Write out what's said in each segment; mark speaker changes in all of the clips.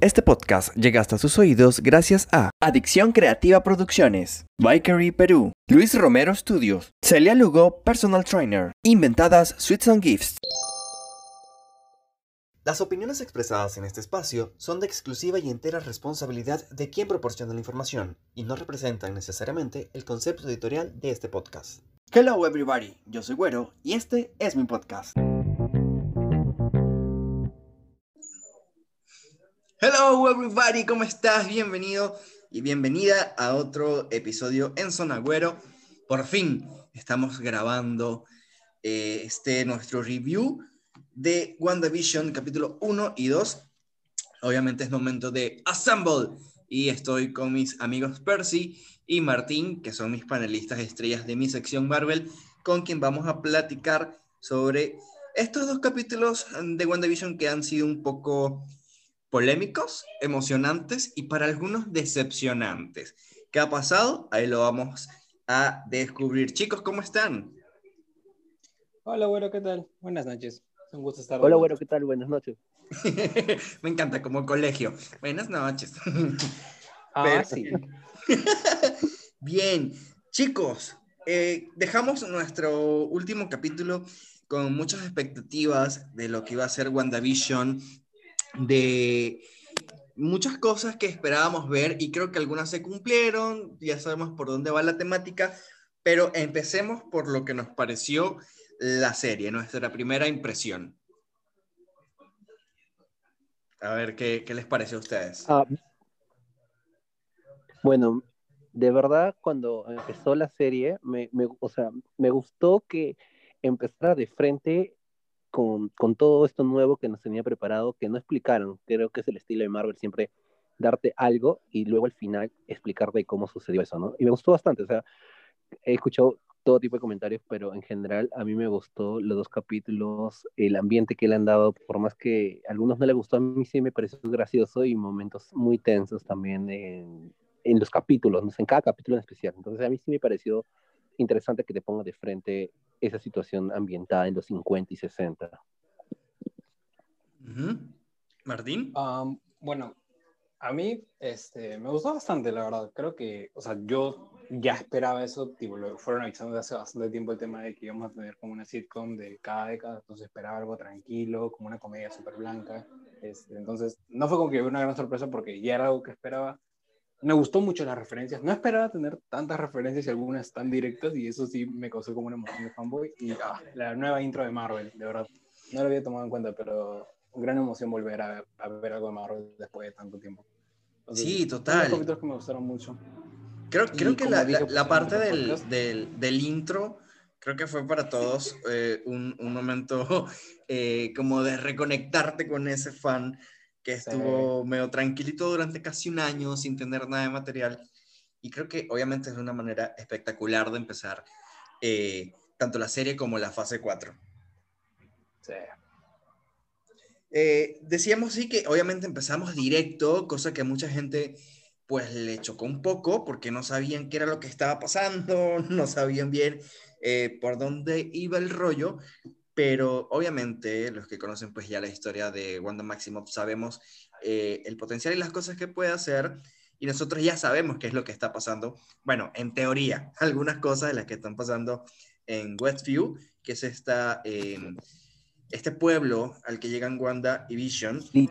Speaker 1: Este podcast llega hasta sus oídos gracias a Adicción Creativa Producciones, Bikery Perú, Luis Romero Studios, Celia Lugo Personal Trainer, Inventadas Sweets and Gifts. Las opiniones expresadas en este espacio son de exclusiva y entera responsabilidad de quien proporciona la información y no representan necesariamente el concepto editorial de este podcast. Hello everybody, yo soy Güero y este es mi podcast. Hello everybody, ¿cómo estás? Bienvenido y bienvenida a otro episodio en Zona Güero. Por fin estamos grabando eh, este nuestro review de WandaVision capítulo 1 y 2. Obviamente es momento de Assemble y estoy con mis amigos Percy y Martín, que son mis panelistas estrellas de mi sección Marvel, con quien vamos a platicar sobre estos dos capítulos de WandaVision que han sido un poco polémicos, emocionantes y para algunos decepcionantes. ¿Qué ha pasado? Ahí lo vamos a descubrir. Chicos, ¿cómo están?
Speaker 2: Hola, güero, ¿qué tal? Buenas noches. un gusto estar.
Speaker 3: Hola, güero, ¿qué tal? Buenas noches.
Speaker 1: Me encanta, como colegio. Buenas noches.
Speaker 2: ah, sí.
Speaker 1: Bien, chicos, eh, dejamos nuestro último capítulo con muchas expectativas de lo que iba a ser WandaVision, de muchas cosas que esperábamos ver y creo que algunas se cumplieron, ya sabemos por dónde va la temática, pero empecemos por lo que nos pareció la serie, nuestra primera impresión. A ver, ¿qué, qué les parece a ustedes?
Speaker 3: Ah, bueno, de verdad, cuando empezó la serie, me, me, o sea, me gustó que empezara de frente con, todo esto nuevo que nos tenía preparado, que no explicaron. Creo que es el estilo de Marvel siempre darte algo y luego al final explicarte cómo sucedió eso, ¿no? Y me gustó bastante, o sea, he escuchado todo tipo de comentarios, pero en general a mí me gustó los dos capítulos, el ambiente que le han dado, por más que a algunos no le gustó, a mí sí me pareció gracioso y momentos muy tensos también en, en los capítulos, ¿no? en cada capítulo en especial. Entonces a mí sí me pareció interesante que te ponga de frente esa situación ambientada en los 50 y 60.
Speaker 1: Martín.
Speaker 2: bueno, a mí este, me gustó bastante, la verdad. Creo que, o sea, yo ya esperaba eso, tipo, lo fueron avisando desde hace bastante tiempo el tema de que íbamos a tener como una sitcom de cada década, entonces esperaba algo tranquilo, como una comedia súper blanca. Este, entonces, no fue como que una gran sorpresa porque ya era algo que esperaba me gustó mucho las referencias. No esperaba tener tantas referencias y algunas tan directas, y eso sí me causó como una emoción de fanboy. Y ah, la nueva intro de Marvel, de verdad. No lo había tomado en cuenta, pero gran emoción volver a, ver algo de Marvel después de tanto tiempo.
Speaker 1: sí, total.
Speaker 2: Los que me gustaron mucho.
Speaker 1: Creo, creo que la, la, pues, parte del, del, del, intro, creo que fue para todos eh, un, un, momento eh, como de reconectarte con ese fan que estuvo medio tranquilito durante casi un año sin tener nada de material. Y creo que obviamente es una manera espectacular de empezar eh, tanto la serie como la fase 4.
Speaker 2: Sí.
Speaker 1: Eh, decíamos sí que obviamente empezamos directo, cosa que a mucha gente pues le chocó un poco porque no sabían qué era lo que estaba pasando, no sabían bien eh, por dónde iba el rollo, pero obviamente los que conocen pues ya la historia de Wanda Maximoff sabemos eh, el potencial y las cosas que puede hacer y nosotros ya sabemos qué es lo que está pasando. Bueno, en teoría, algunas cosas de las que están pasando en Westview, que es esta, em, este pueblo al que llegan Wanda y Vision. Y,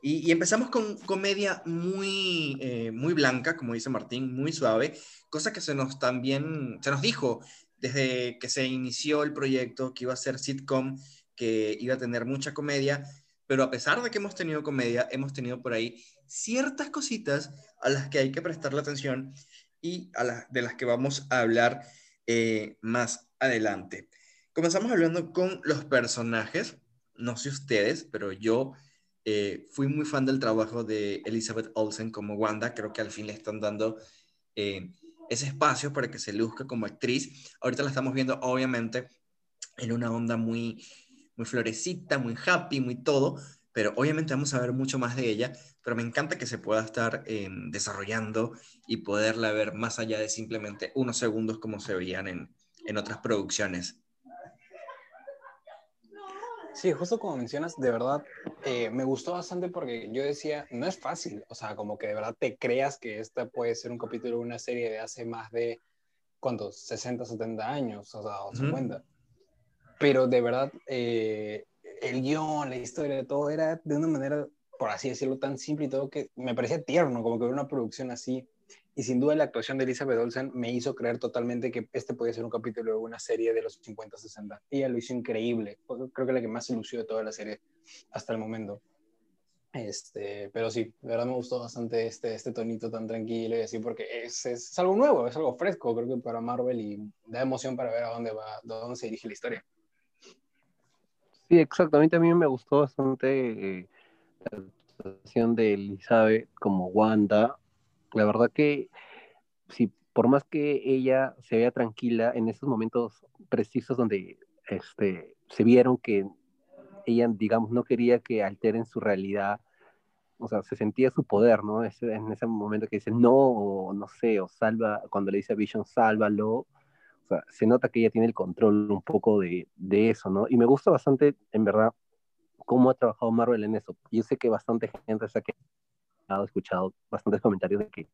Speaker 1: y, empezamos con comedia muy, eh, muy blanca, como dice Martín, muy suave, cosa que se nos también, se nos dijo desde que se inició el proyecto, que iba a ser sitcom, que iba a tener mucha comedia, pero a pesar de que hemos tenido comedia, hemos tenido por ahí ciertas cositas a las que hay que prestarle atención y a de las que vamos a hablar eh, más adelante. Comenzamos hablando con los personajes, no sé ustedes, pero yo eh, fui muy fan del trabajo de Elizabeth Olsen como Wanda, creo que al fin le están dando... Eh, ese espacio para que se luzca como actriz. Ahorita la estamos viendo, obviamente, en una onda muy, muy florecita, muy happy, muy todo, pero obviamente vamos a ver mucho más de ella, pero me encanta que se pueda estar em, desarrollando y poderla ver más allá de simplemente unos segundos como se veían en, en otras producciones.
Speaker 2: Sí, justo como mencionas, de verdad, eh, me gustó bastante porque yo decía, no es fácil, o sea, como que de verdad te creas que esta puede ser un capítulo de una serie de hace más de, ¿cuántos? 60, 70 años, o sea, o 50. Pero de verdad, eh, el guion, la historia, todo era de una manera, por así decirlo, tan simple y todo que me parecía tierno, como que ver una producción así y sin duda la actuación de Elizabeth Olsen me hizo creer totalmente que este podía ser un capítulo de una serie de los 50-60. Ella lo hizo increíble. Creo que la que más se lució de toda la serie hasta el momento. Este, pero sí, de verdad me gustó bastante este, este tonito tan tranquilo y así, porque es, es, algo nuevo, es algo fresco, creo que para Marvel y da emoción para ver a dónde va, dónde se dirige la historia.
Speaker 3: Sí, exactamente. A mí me gustó bastante eh, la actuación de Elizabeth como Wanda, la verdad que si por más que ella se vea tranquila en esos momentos precisos donde este, se vieron que ella, digamos, no quería que alteren su realidad, o sea, se sentía su poder, ¿no? en ese momento que dice no, o no sé, o salva, cuando le dice a Vision, sálvalo, o sea, se nota que ella tiene el control un poco de, de eso, ¿no? Y me gusta bastante, en verdad, cómo ha trabajado Marvel en eso. Yo sé que bastante gente se ha escuchado bastantes comentarios de que,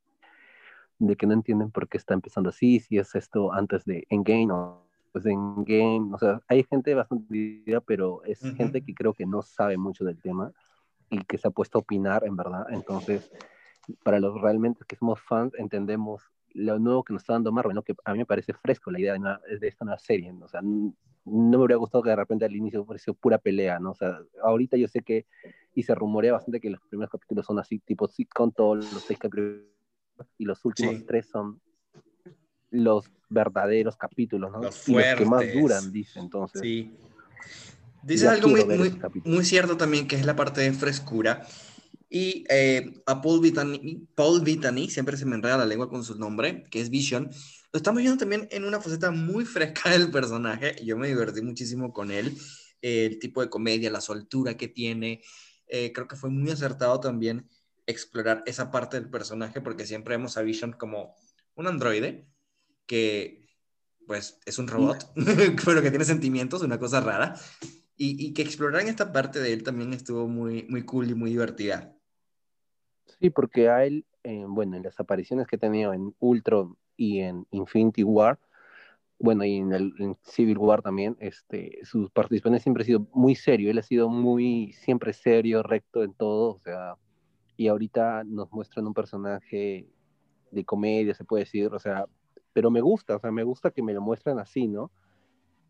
Speaker 3: de que no entienden por qué está empezando así, si es esto antes de Endgame o pues de Endgame, o sea, hay gente bastante idea, pero es gente que creo que no sabe mucho del tema y que se ha puesto a opinar en verdad, entonces para los realmente que somos fans entendemos lo nuevo que nos está dando Marvel, ¿no? que a mí me parece fresco la idea de, de esta nueva serie, ¿no? o sea, no me hubiera gustado que de repente al inicio pareció pura pelea, ¿no? O sea, ahorita yo sé que y se rumorea bastante que los primeros capítulos son así, tipo con todos los seis capítulos, y los últimos tres son los verdaderos capítulos, ¿no?
Speaker 1: Los,
Speaker 3: y los que más duran, dice entonces.
Speaker 1: Sí. Dice algo muy, muy, cierto también, que es la parte de frescura. Y eh, a Paul Bettany, Paul Bettany, siempre se me enreda la lengua con su nombre, que es Vision, lo estamos viendo también en una faceta muy fresca del personaje. Yo me divertí muchísimo con él. el tipo de comedia, la soltura que tiene, eh, creo que fue muy acertado también explorar esa parte del personaje porque siempre vemos a Vision como un androide que pues es un robot, pero que tiene sentimientos, una cosa rara, y, y que explorar esta parte de él también estuvo muy, muy cool y muy divertida.
Speaker 3: Sí, porque a él, bueno, en las apariciones que ha tenido en Ultron y en Infinity War, bueno, y en el Civil War también, este, sus participaciones siempre ha sido muy serio, él ha sido muy, siempre serio, recto en todo, o sea, y ahorita nos muestran un personaje de comedia, se puede decir, o sea, pero me gusta, o sea, me gusta que me lo muestran así, ¿no?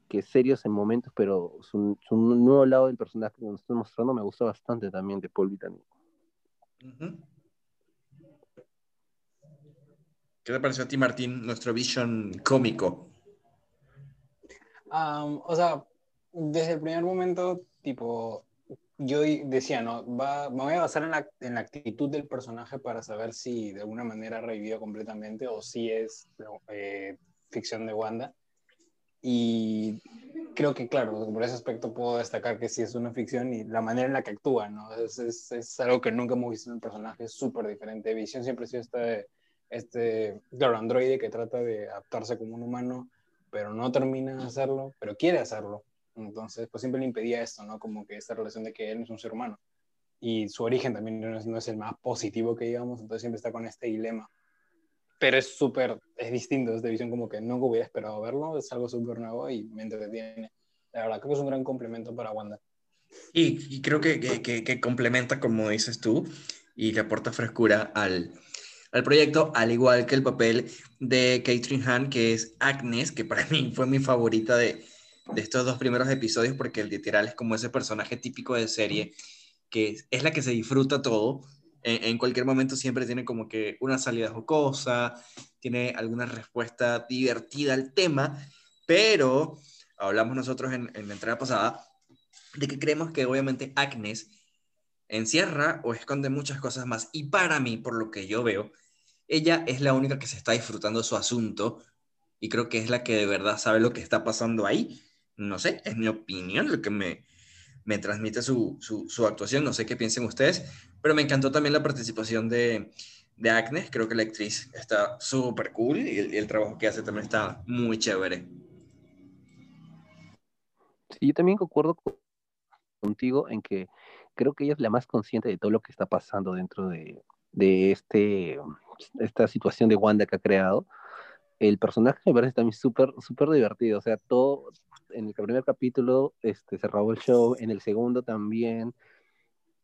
Speaker 3: Que serios en momentos, pero su, nuevo lado del personaje que nos están mostrando me gusta bastante también de Paul Bettany.
Speaker 1: ¿Qué te pareció a ti, Martín, nuestro vision cómico?
Speaker 2: O sea, desde el primer momento, tipo, yo decía, no, va, me voy a basar en la, en la, actitud del personaje para saber si de alguna manera revivió completamente o si es eh, ficción de Wanda. Y creo que, claro, por ese aspecto puedo destacar que sí es una ficción y la manera en la que actúa, ¿no? Es, es, es algo que nunca hemos visto en un personaje súper diferente. Visión siempre ha sido este, este, claro, androide que trata de adaptarse como un humano pero no termina de hacerlo, pero quiere hacerlo. Entonces, pues siempre le impedía esto, ¿no? Como que esta relación de que él no es un ser humano. Y su origen también no es, no es el más positivo que digamos, entonces siempre está con este dilema. Pero es súper, es distinto, es de visión como que nunca hubiera esperado verlo, es algo súper nuevo y me entretiene. La verdad, creo que es un gran complemento para Wanda.
Speaker 1: Y, y creo que, que, que, complementa, como dices tú, y le aporta frescura al, al proyecto, al igual que el papel de Catherine Hahn, que es Agnes, que para mí fue mi favorita de, de estos dos primeros episodios, porque el literal es como ese personaje típico de serie, que es, la que se disfruta todo. En, cualquier momento siempre tiene como que una salida jocosa, tiene alguna respuesta divertida al tema, pero hablamos nosotros en, en la entrada pasada de que creemos que obviamente Agnes encierra o esconde muchas cosas más. Y para mí, por lo que yo veo, ella es la única que se está disfrutando su asunto y creo que es la que de verdad sabe lo que está pasando ahí. No sé, es mi opinión lo que me, me transmite su, su, actuación. No sé qué piensen ustedes, pero me encantó también la participación de, de Agnes. Creo que la actriz está súper cool y el, el, trabajo que hace también está muy chévere.
Speaker 3: Sí, yo también concuerdo con contigo en que creo que ella es la más consciente de todo lo que está pasando dentro de, de este, esta situación de Wanda que ha creado. El personaje me parece también súper, súper divertido. O sea, todo en el primer capítulo este, se robó el show, en el segundo también.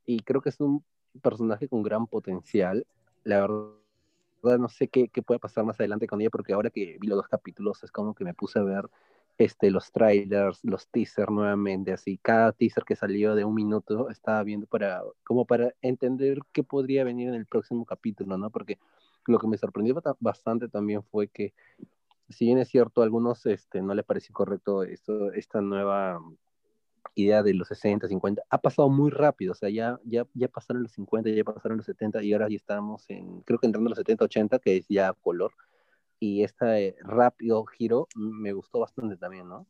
Speaker 3: Y creo que es un personaje con gran potencial. La verdad, no sé qué, qué puede pasar más adelante con ella, porque ahora que vi los dos capítulos es como que me puse a ver este, los trailers, los teasers nuevamente, así, cada teaser que salió de un minuto estaba viendo para, como para entender qué podría venir en el próximo capítulo, ¿no? Porque lo que me sorprendió bastante también fue que, si bien es cierto, a algunos este, no les pareció correcto esto, esta nueva idea de los 60, 50, ha pasado muy rápido, o sea, ya, ya, ya pasaron los 50, ya pasaron los 70 y ahora ya estamos en, creo que entrando a los 70, 80, que es ya color y este rápido giro me gustó bastante también, ¿no?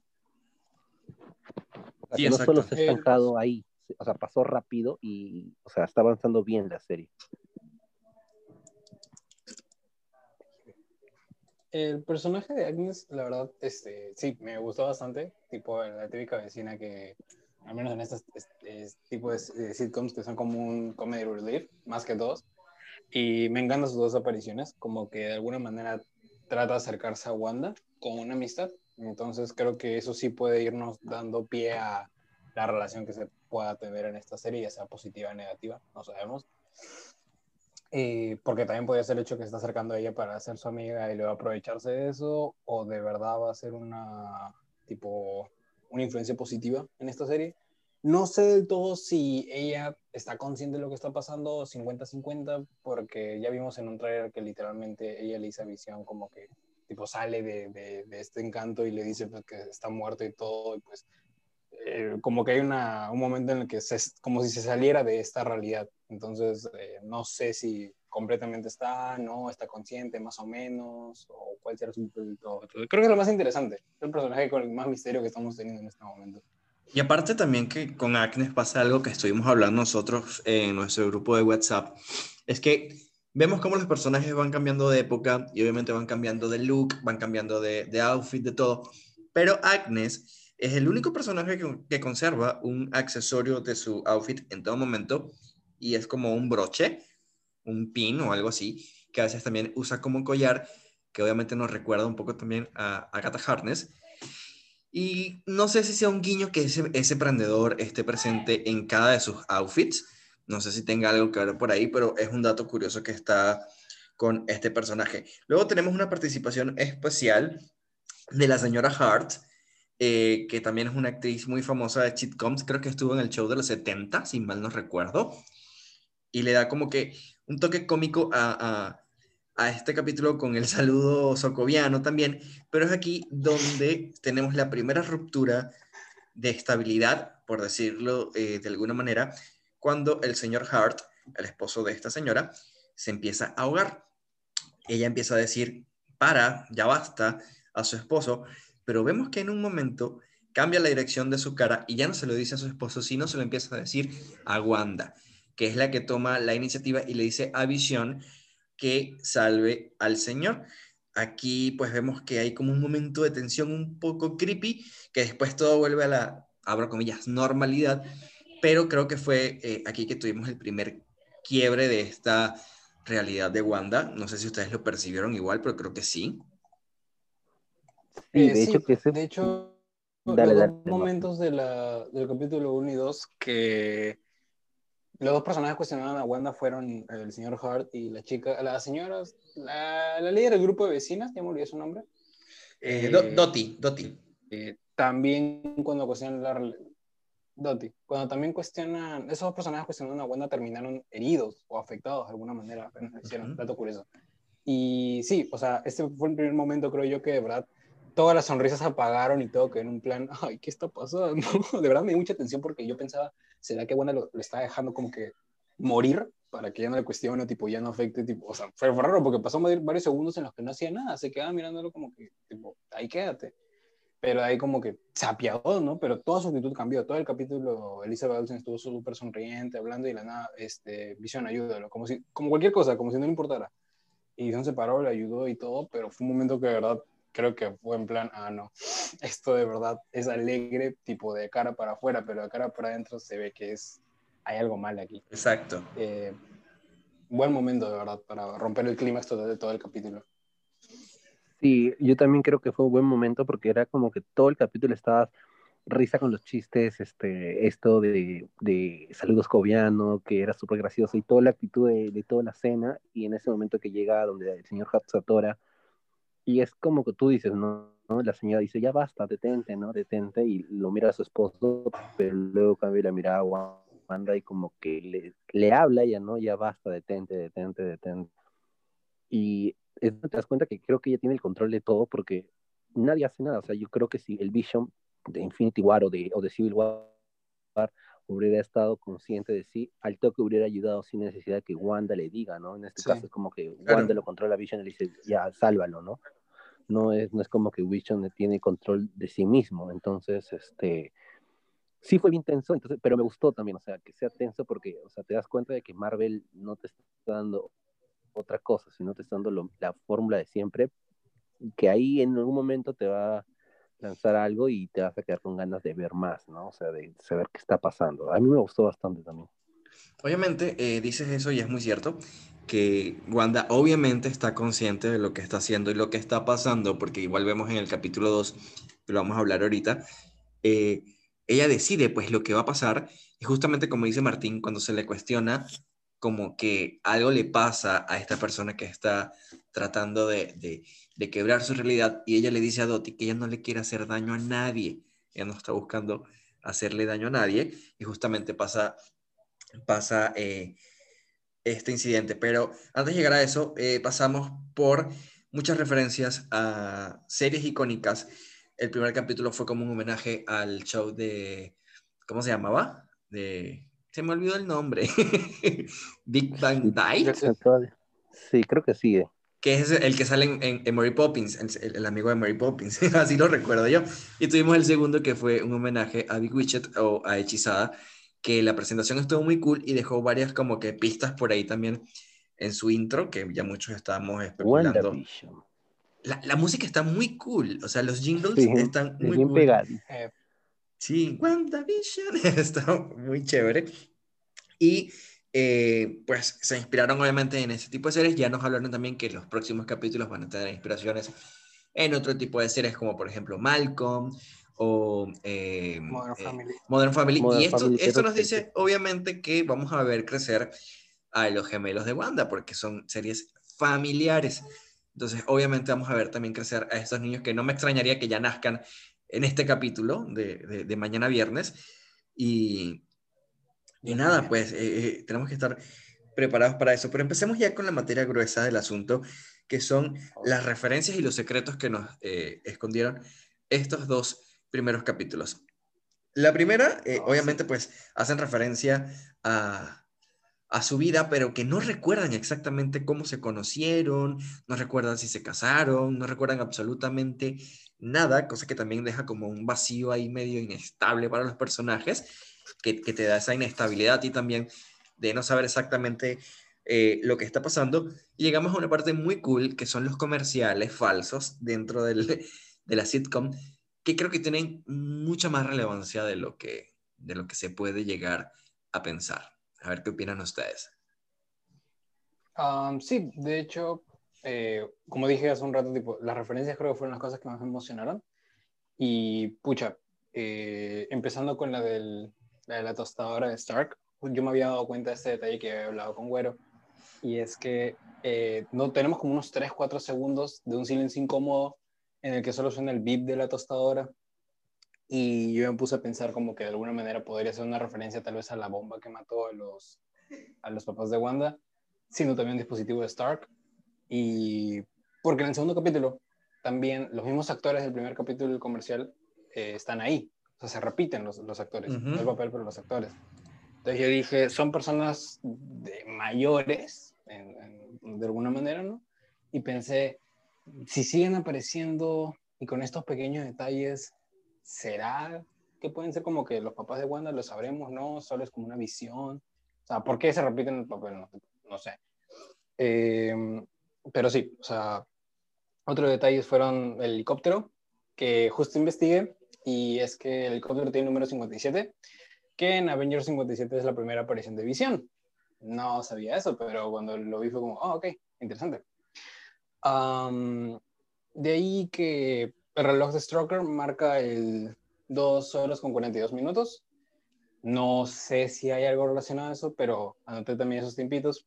Speaker 3: sí, no solo se ha estancado ahí, o sea, pasó rápido y, o sea, está avanzando bien la serie.
Speaker 2: El personaje de Agnes, la verdad, este, sí, me gustó bastante, tipo la típica vecina que, al menos en estos tipos de sitcoms que son como un comedy relief, más que dos, y me encantan sus dos apariciones, como que de alguna manera trata de acercarse a Wanda con una amistad. Entonces creo que eso sí puede irnos dando pie a la relación que se pueda tener en esta serie, ya sea positiva o negativa, no sabemos. Y porque también puede ser el hecho que se está acercando a ella para ser su amiga y luego aprovecharse de eso, o de verdad va a ser una tipo una influencia positiva en esta serie. No sé del todo si ella está consciente de lo que está pasando 50-50, porque ya vimos en un trailer que literalmente ella le a Visión como que tipo sale de, de, este encanto y le dice pues, que está muerto y todo, y pues eh, como que hay una, un momento en el que es como si se saliera de esta realidad. Entonces, eh, no sé si completamente está, no, está consciente más o menos, o cuál será su... Creo que es lo más interesante, es el personaje con el más misterio que estamos teniendo en este momento.
Speaker 1: Y aparte también que con Acnes pasa algo que estuvimos hablando nosotros en nuestro grupo de WhatsApp, es que vemos cómo los personajes van cambiando de época y obviamente van cambiando de look, van cambiando de, de outfit, de todo, pero Agnes es el único personaje que, que, conserva un accesorio de su outfit en todo momento y es como un broche, un pin o algo así, que a veces también usa como un collar, que obviamente nos recuerda un poco también a Agatha Harkness y no sé si sea un guiño que ese, ese prendedor esté presente en cada de sus outfits. No sé si tenga algo que ver por ahí, pero es un dato curioso que está con este personaje. Luego tenemos una participación especial de la señora Hart, eh, que también es una actriz muy famosa de sitcoms. Creo que estuvo en el show de los 70, si mal no recuerdo. Y le da como que un toque cómico a, a este capítulo con el saludo socoviano también, pero es aquí donde tenemos la primera ruptura de estabilidad, por decirlo eh, de alguna manera, cuando el señor Hart, el esposo de esta señora, se empieza a ahogar. Ella empieza a decir, para, ya basta, a su esposo, pero vemos que en un momento cambia la dirección de su cara y ya no se lo dice a su esposo, sino se lo empieza a decir a Wanda, que es la que toma la iniciativa y le dice a Visión que salve al Señor. Aquí pues vemos que hay como un momento de tensión un poco creepy, que después todo vuelve a la, abro comillas, normalidad, pero creo que fue eh, aquí que tuvimos el primer quiebre de esta realidad de Wanda. No sé si ustedes lo percibieron igual, pero creo que sí.
Speaker 2: Sí, de hecho, que de hecho los momentos de la, del capítulo 1 y 2 que los dos personajes cuestionaban a Wanda fueron el señor Hart y la chica, la señora, la, la líder del grupo de vecinas, ya me olvidé su nombre.
Speaker 1: Eh, eh Doti, Doti.
Speaker 2: Eh, también cuando cuestionan la... Doti, cuando también cuestionan, esos dos personajes cuestionaron a Wanda terminaron heridos o afectados de alguna manera, apenas hicieron, dato curioso. Y sí, o sea, este fue el primer momento, creo yo, que de verdad todas las sonrisas apagaron y todo, que en un plan, ay, ¿qué está pasando? De verdad me dio mucha atención porque yo pensaba, ¿será que Wanda lo, está dejando como que morir para que ya no le cuestione, tipo, ya no afecte, tipo, o sea, fue, raro porque pasó varios segundos en los que no hacía nada, se quedaba mirándolo como que, tipo, ahí quédate. Pero ahí como que se apiadó, ¿no? Pero toda su actitud cambió. Todo el capítulo, Elizabeth Olsen estuvo súper sonriente, hablando y la nada, este, Visión, ayúdalo, como si, como cualquier cosa, como si no le importara. Y Visión se paró, le ayudó y todo, pero fue un momento que de verdad creo que fue en plan, ah, no, esto de verdad es alegre, tipo de cara para afuera, pero de cara para adentro se ve que es, hay algo mal aquí.
Speaker 1: Exacto.
Speaker 2: Eh, buen momento, de verdad, para romper el clímax de todo el capítulo.
Speaker 3: Sí, yo también creo que fue un buen momento porque era como que todo el capítulo estaba risa con los chistes, este, esto de, de saludos cobiano, que era súper gracioso, y toda la actitud de, de, toda la cena, y en ese momento que llega donde el señor Hatsatora, y es como que tú dices, ¿no? La señora dice, ya basta, detente, ¿no? Detente, y lo mira a su esposo, pero luego cambia la mirada a Wanda y como que le, le habla ya, ¿no? Ya basta, detente, detente, detente. Y te das cuenta que creo que ella tiene el control de todo porque nadie hace nada. O sea, yo creo que si el Vision de Infinity War o de, o de Civil War hubiera estado consciente de sí, al toque hubiera ayudado sin necesidad que Wanda le diga, ¿no? En este caso es como que Wanda lo controla Vision y le dice, ya, sálvalo, ¿no? No es, no es como que Vision tiene control de sí mismo, entonces, este, sí fue bien tenso, entonces, pero me gustó también, o sea, que sea tenso porque, o sea, te das cuenta de que Marvel no te está dando otra cosa, sino te está dando la fórmula de siempre, que ahí en algún momento te va a lanzar algo y te vas a quedar con ganas de ver más, ¿no? O sea, de saber qué está pasando. A mí me gustó bastante también.
Speaker 1: Obviamente, eh, dices eso y es muy cierto, que Wanda obviamente está consciente de lo que está haciendo y lo que está pasando, porque igual vemos en el capítulo 2, que lo vamos a hablar ahorita, eh, ella decide pues lo que va a pasar y justamente como dice Martín, cuando se le cuestiona como que algo le pasa a esta persona que está tratando de, quebrar su realidad y ella le dice a Dottie que ella no le quiere hacer daño a nadie, ella no está buscando hacerle daño a nadie y justamente pasa, pasa eh, este incidente. Pero antes de llegar a eso, eh, pasamos por muchas referencias a series icónicas. El primer capítulo fue como un homenaje al show de, ¿cómo se llamaba? De se me olvidó el nombre. Big Bang Night.
Speaker 3: Sí, creo que sí. Eh.
Speaker 1: Que es el que sale en, Mary Poppins, el, amigo de Mary Poppins. Así lo recuerdo yo. Y tuvimos el segundo que fue un homenaje a Big Witchet o a Hechizada, que la presentación estuvo muy cool y dejó varias como que pistas por ahí también en su intro, que ya muchos estábamos especulando. La, la, música está muy cool, o sea, los jingles están muy bien cool. Eh, Sí, WandaVision, está muy chévere. Y eh, pues se inspiraron obviamente en ese tipo de series. Ya nos hablaron también que los próximos capítulos van a tener inspiraciones en otro tipo de series, como por ejemplo Malcolm o eh, Modern eh, Family. Modern Family. y esto, esto nos dice obviamente que vamos a ver crecer a los gemelos de Wanda, porque son series familiares. Entonces, obviamente vamos a ver también crecer a estos niños que no me extrañaría que ya nazcan en este capítulo de, de, mañana viernes. Y, y nada, pues eh, eh, tenemos que estar preparados para eso. Pero empecemos ya con la materia gruesa del asunto, que son las referencias y los secretos que nos eh, escondieron estos dos primeros capítulos. La primera, ah, obviamente, pues hacen referencia a, a su vida, pero que no recuerdan exactamente cómo se conocieron, no recuerdan si se casaron, no recuerdan absolutamente nada, cosa que también deja como un vacío ahí medio inestable para los personajes, que, te da esa inestabilidad y también de no saber exactamente eh, lo que está pasando. Llegamos a una parte muy cool, que son los comerciales falsos dentro del, de la sitcom, que creo que tienen mucha más relevancia de lo que, de lo que se puede llegar a pensar. A ver qué opinan ustedes.
Speaker 2: sí, de hecho, eh, como dije hace un rato, tipo, las referencias creo que fueron las cosas que más me emocionaron. Y pucha, eh, empezando con la, del, la de la tostadora de Stark, yo me había dado cuenta de este detalle que había hablado con Güero. Y es que eh, no tenemos como unos 3-4 segundos de un silencio incómodo en el que solo suena el beep de la tostadora. Y yo me puse a pensar como que de alguna manera podría ser una referencia tal vez a la bomba que mató a los, a los papás de Wanda, siendo también un dispositivo de Stark. Y porque en el segundo capítulo también los mismos actores del primer capítulo del comercial eh, están ahí. O sea, se repiten los, los actores, no el papel, pero los actores. Entonces yo dije, son personas de mayores, de alguna manera, ¿no? Y pensé, si siguen apareciendo y con estos pequeños detalles, ¿será que pueden ser como que los papás de Wanda lo sabremos, no? Solo es como una visión. O sea, ¿por qué se repiten el papel? No, sé. Em, pero sí, o sea, Otros detalles fueron el helicóptero, que justo investigué, y es que el helicóptero tiene número 57, que en Avengers 57 es la primera aparición de Visión. No sabía eso, pero cuando lo vi fue como, oh, ok, interesante. de ahí que el reloj de Stroker marca el 2 horas con 42 minutos. No sé si hay algo relacionado a eso, pero anoté también esos tiempitos.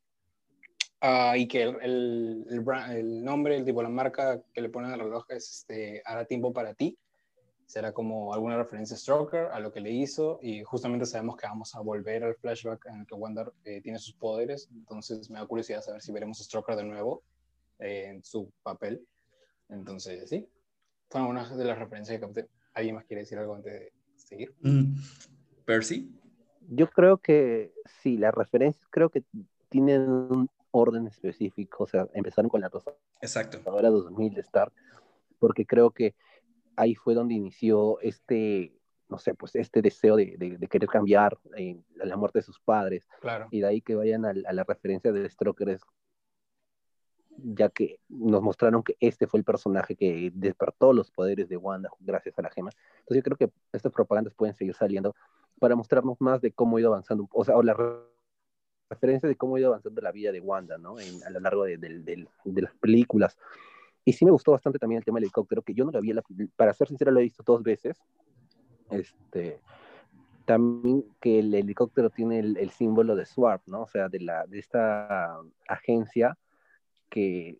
Speaker 2: Ah, y que el, el, el, nombre, el tipo, la marca que le ponen al reloj es este, Hará tiempo para ti. Será como alguna referencia a Stroker, a lo que le hizo. Y justamente sabemos que vamos a volver al flashback en el que Wanda eh, tiene sus poderes. Entonces me da curiosidad saber si veremos a Stroker de nuevo eh, en su papel. Entonces, sí, fueron una de las referencias que capté. ¿Alguien más quiere decir algo antes de seguir?
Speaker 1: Mm. Percy.
Speaker 3: Yo creo que sí, las referencias creo que tienen un orden específico, o sea, empezaron con la cosa.
Speaker 1: Exacto.
Speaker 3: Ahora 2000 de Star, porque creo que ahí fue donde inició este, no sé, pues este deseo de, de, querer cambiar eh, la muerte de sus padres.
Speaker 2: Claro.
Speaker 3: Y de ahí que vayan a, a la referencia de Stroker ya que nos mostraron que este fue el personaje que despertó los poderes de Wanda gracias a la gema. Entonces yo creo que estas propagandas pueden seguir saliendo para mostrarnos más de cómo ha ido avanzando, o sea, o la referencia de cómo ha ido avanzando la vida de Wanda, ¿no? a lo largo de, de, las películas. Y sí me gustó bastante también el tema del helicóptero, que yo no lo había, para ser sincero, lo he visto dos veces. Este, también que el helicóptero tiene el, el símbolo de SWARP, ¿no? O sea, de, la, de esta agencia que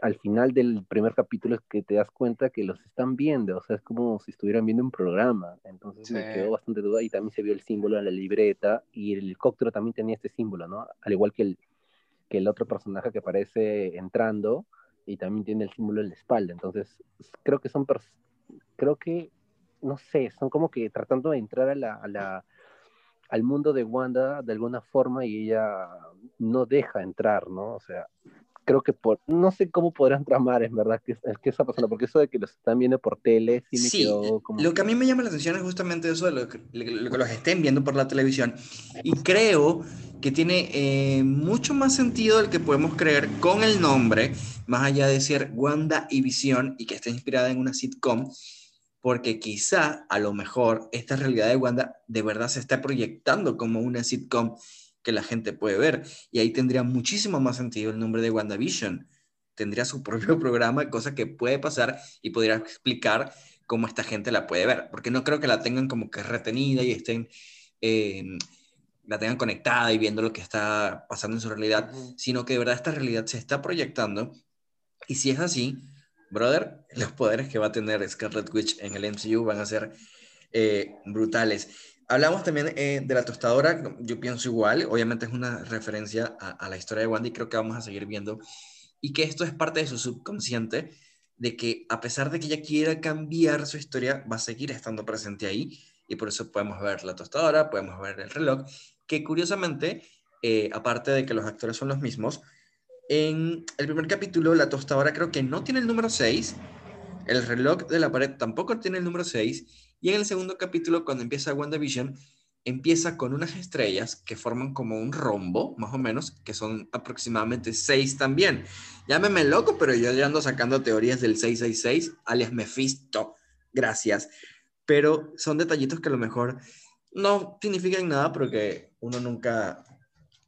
Speaker 3: al final del primer capítulo es que te das cuenta que los están viendo, o sea, es como si estuvieran viendo un programa, entonces me quedó bastante duda y también se vio el símbolo en la libreta y el helicóptero también tenía este símbolo, ¿no? Al igual que el, que el otro personaje que aparece entrando y también tiene el símbolo en la espalda, entonces creo que son, creo que, no sé, son como que tratando de entrar a la, a la al mundo de Wanda de alguna forma y ella no deja entrar, ¿no? O sea, creo que por, no sé cómo podrán tramar, en verdad, qué, qué está pasando, porque eso de que los están viendo por tele, sí me quedó como...
Speaker 1: Lo que a mí me llama la atención es justamente eso de lo que, los estén viendo por la televisión, y creo que tiene eh, mucho más sentido del que podemos creer con el nombre, más allá de ser Wanda y Visión, y que está inspirada en una sitcom, porque quizá, a lo mejor, esta realidad de Wanda de verdad se está proyectando como una sitcom que la gente puede ver. Y ahí tendría muchísimo más sentido el nombre de WandaVision. Tendría su propio programa, cosa que puede pasar y podría explicar cómo esta gente la puede ver. Porque no creo que la tengan como que retenida y estén, eh, la tengan conectada y viendo lo que está pasando en su realidad, sino que de verdad esta realidad se está proyectando. Y si es así, brother, los poderes que va a tener Scarlet Witch en el MCU van a ser eh, brutales. Hablamos también eh, de la tostadora, yo pienso igual, obviamente es una referencia a, la historia de Wandy, creo que vamos a seguir viendo, y que esto es parte de su subconsciente, de que a pesar de que ella quiera cambiar su historia, va a seguir estando presente ahí, y por eso podemos ver la tostadora, podemos ver el reloj, que curiosamente, eh, aparte de que los actores son los mismos, en el primer capítulo la tostadora creo que no tiene el número 6, el reloj de la pared tampoco tiene el número 6, y en el segundo capítulo, cuando empieza WandaVision, empieza con unas estrellas que forman como un rombo, más o menos, que son aproximadamente seis también. Llámeme loco, pero yo ya ando sacando teorías del 666, alias Mephisto. Gracias. Pero son detallitos que a lo mejor no significan nada, pero que uno nunca,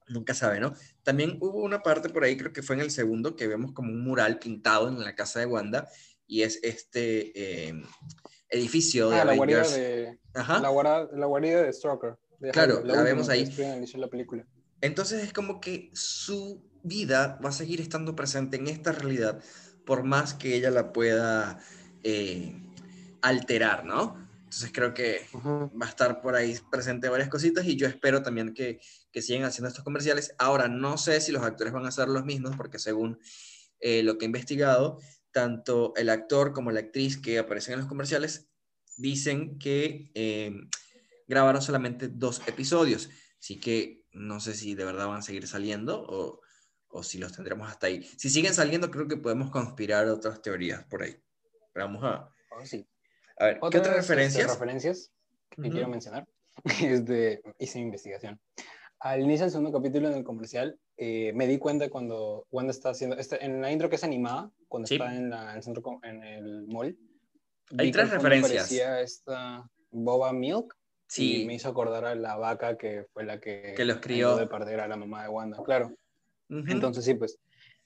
Speaker 1: nunca sabe, ¿no? También hubo una parte por ahí, creo que fue en el segundo, que vemos como un mural pintado en la casa de Wanda, y es este... Eh, edificio de
Speaker 2: ah, la guarida de, La, guarida, la guarida de Stroker.
Speaker 1: claro, la, vemos ahí.
Speaker 2: La película.
Speaker 1: Entonces es como que su vida va a seguir estando presente en esta realidad, por más que ella la pueda eh, alterar, ¿no? Entonces creo que va a estar por ahí presente varias cositas y yo espero también que, que, sigan haciendo estos comerciales. Ahora, no sé si los actores van a ser los mismos, porque según eh, lo que he investigado, tanto el actor como la actriz que aparecen en los comerciales dicen que eh, grabaron solamente dos episodios. Así que no sé si de verdad van a seguir saliendo o, o si los tendremos hasta ahí. Si siguen saliendo, creo que podemos conspirar otras teorías por ahí. Pero vamos a...
Speaker 2: Oh, sí.
Speaker 1: A ver, ¿qué otras
Speaker 2: este,
Speaker 1: referencias?
Speaker 2: referencias que quiero mencionar es de... Hice investigación. Al inicio del segundo capítulo en el comercial eh, me di cuenta cuando Wanda está haciendo, este, en la intro que es animada, cuando
Speaker 1: Sí.
Speaker 2: está en, la, en el centro, en el mall.
Speaker 1: Hay tres referencias.
Speaker 2: Parecía esta Boba Milk.
Speaker 1: Sí.
Speaker 2: Y me hizo acordar a la vaca que fue la que,
Speaker 1: Que los crió.
Speaker 2: de perder a la mamá de Wanda, claro.
Speaker 1: Ujú.
Speaker 2: Entonces sí, pues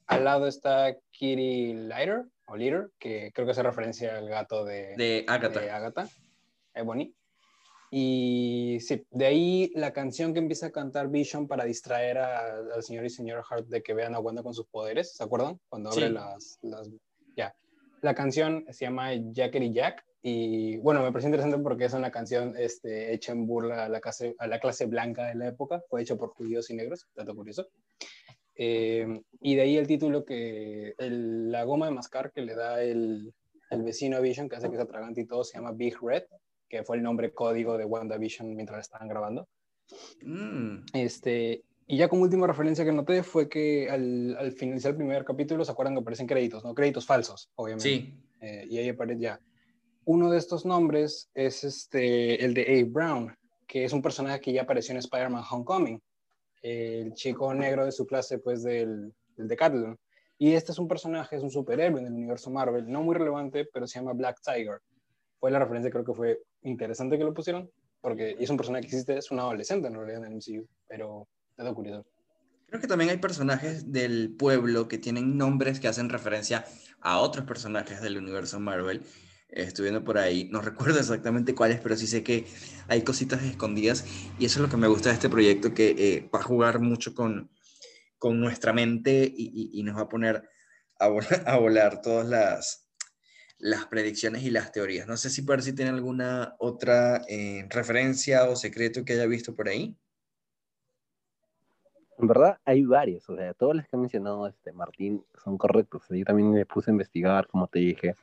Speaker 2: al lado está Kitty Lighter, o Litter, que creo que hace referencia al gato de,
Speaker 1: de Agatha.
Speaker 2: de Agatha, Ebony. Y sí, de ahí la canción que empieza a cantar Vision para distraer a- al señor y señora Hart de que vean a Wanda con sus poderes, ¿se acuerdan? Cuando abre
Speaker 1: Sí.
Speaker 2: las, las... Ya. La canción se llama Jackety Jack y bueno, me parece interesante porque es una canción este, hecha en burla a la, clase, a la clase blanca de la época, fue hecho por judíos y negros, dato curioso. Eh, y de ahí el título que, el- la goma de mascar que le da el, el vecino Vision, que hace que se atragante y todo, se llama Big Red, que fue el nombre código de WandaVision mientras la estaban grabando.
Speaker 1: Mm,
Speaker 2: Este, y ya como última referencia que noté fue que al, al finalizar el primer capítulo, ¿se acuerdan que aparecen créditos? ¿no? Créditos falsos, obviamente.
Speaker 1: sí.
Speaker 2: Eh, y ahí aparece ya. Uno de estos nombres es este, el de Abe Brown, que es un personaje que ya apareció en Spider-Man Homecoming, el chico negro de su clase, pues del, del Decathlon. Y este es un personaje, es un superhéroe en el universo Marvel, no muy relevante, pero se llama Black Tiger. Fue la referencia, creo que fue interesante que lo pusieron, porque es un personaje que existe, es un adolescente en realidad en el MCU, pero es curioso.
Speaker 1: Creo que también hay personajes del pueblo que tienen nombres que hacen referencia a otros personajes del universo Marvel. Eh, Estoy viendo por ahí, no recuerdo exactamente cuáles, pero sí sé que hay cositas escondidas y eso es lo que me gusta de este proyecto, que eh, va a jugar mucho con, con nuestra mente y, y- y nos va a poner a volar, a volar todas las, las predicciones y las teorías. No sé si Percy tiene alguna otra eh, referencia o secreto que haya visto por ahí.
Speaker 3: En verdad hay varios, o sea, todas las que ha mencionado este Martín son correctos. Yo también me puse a investigar, como te dije,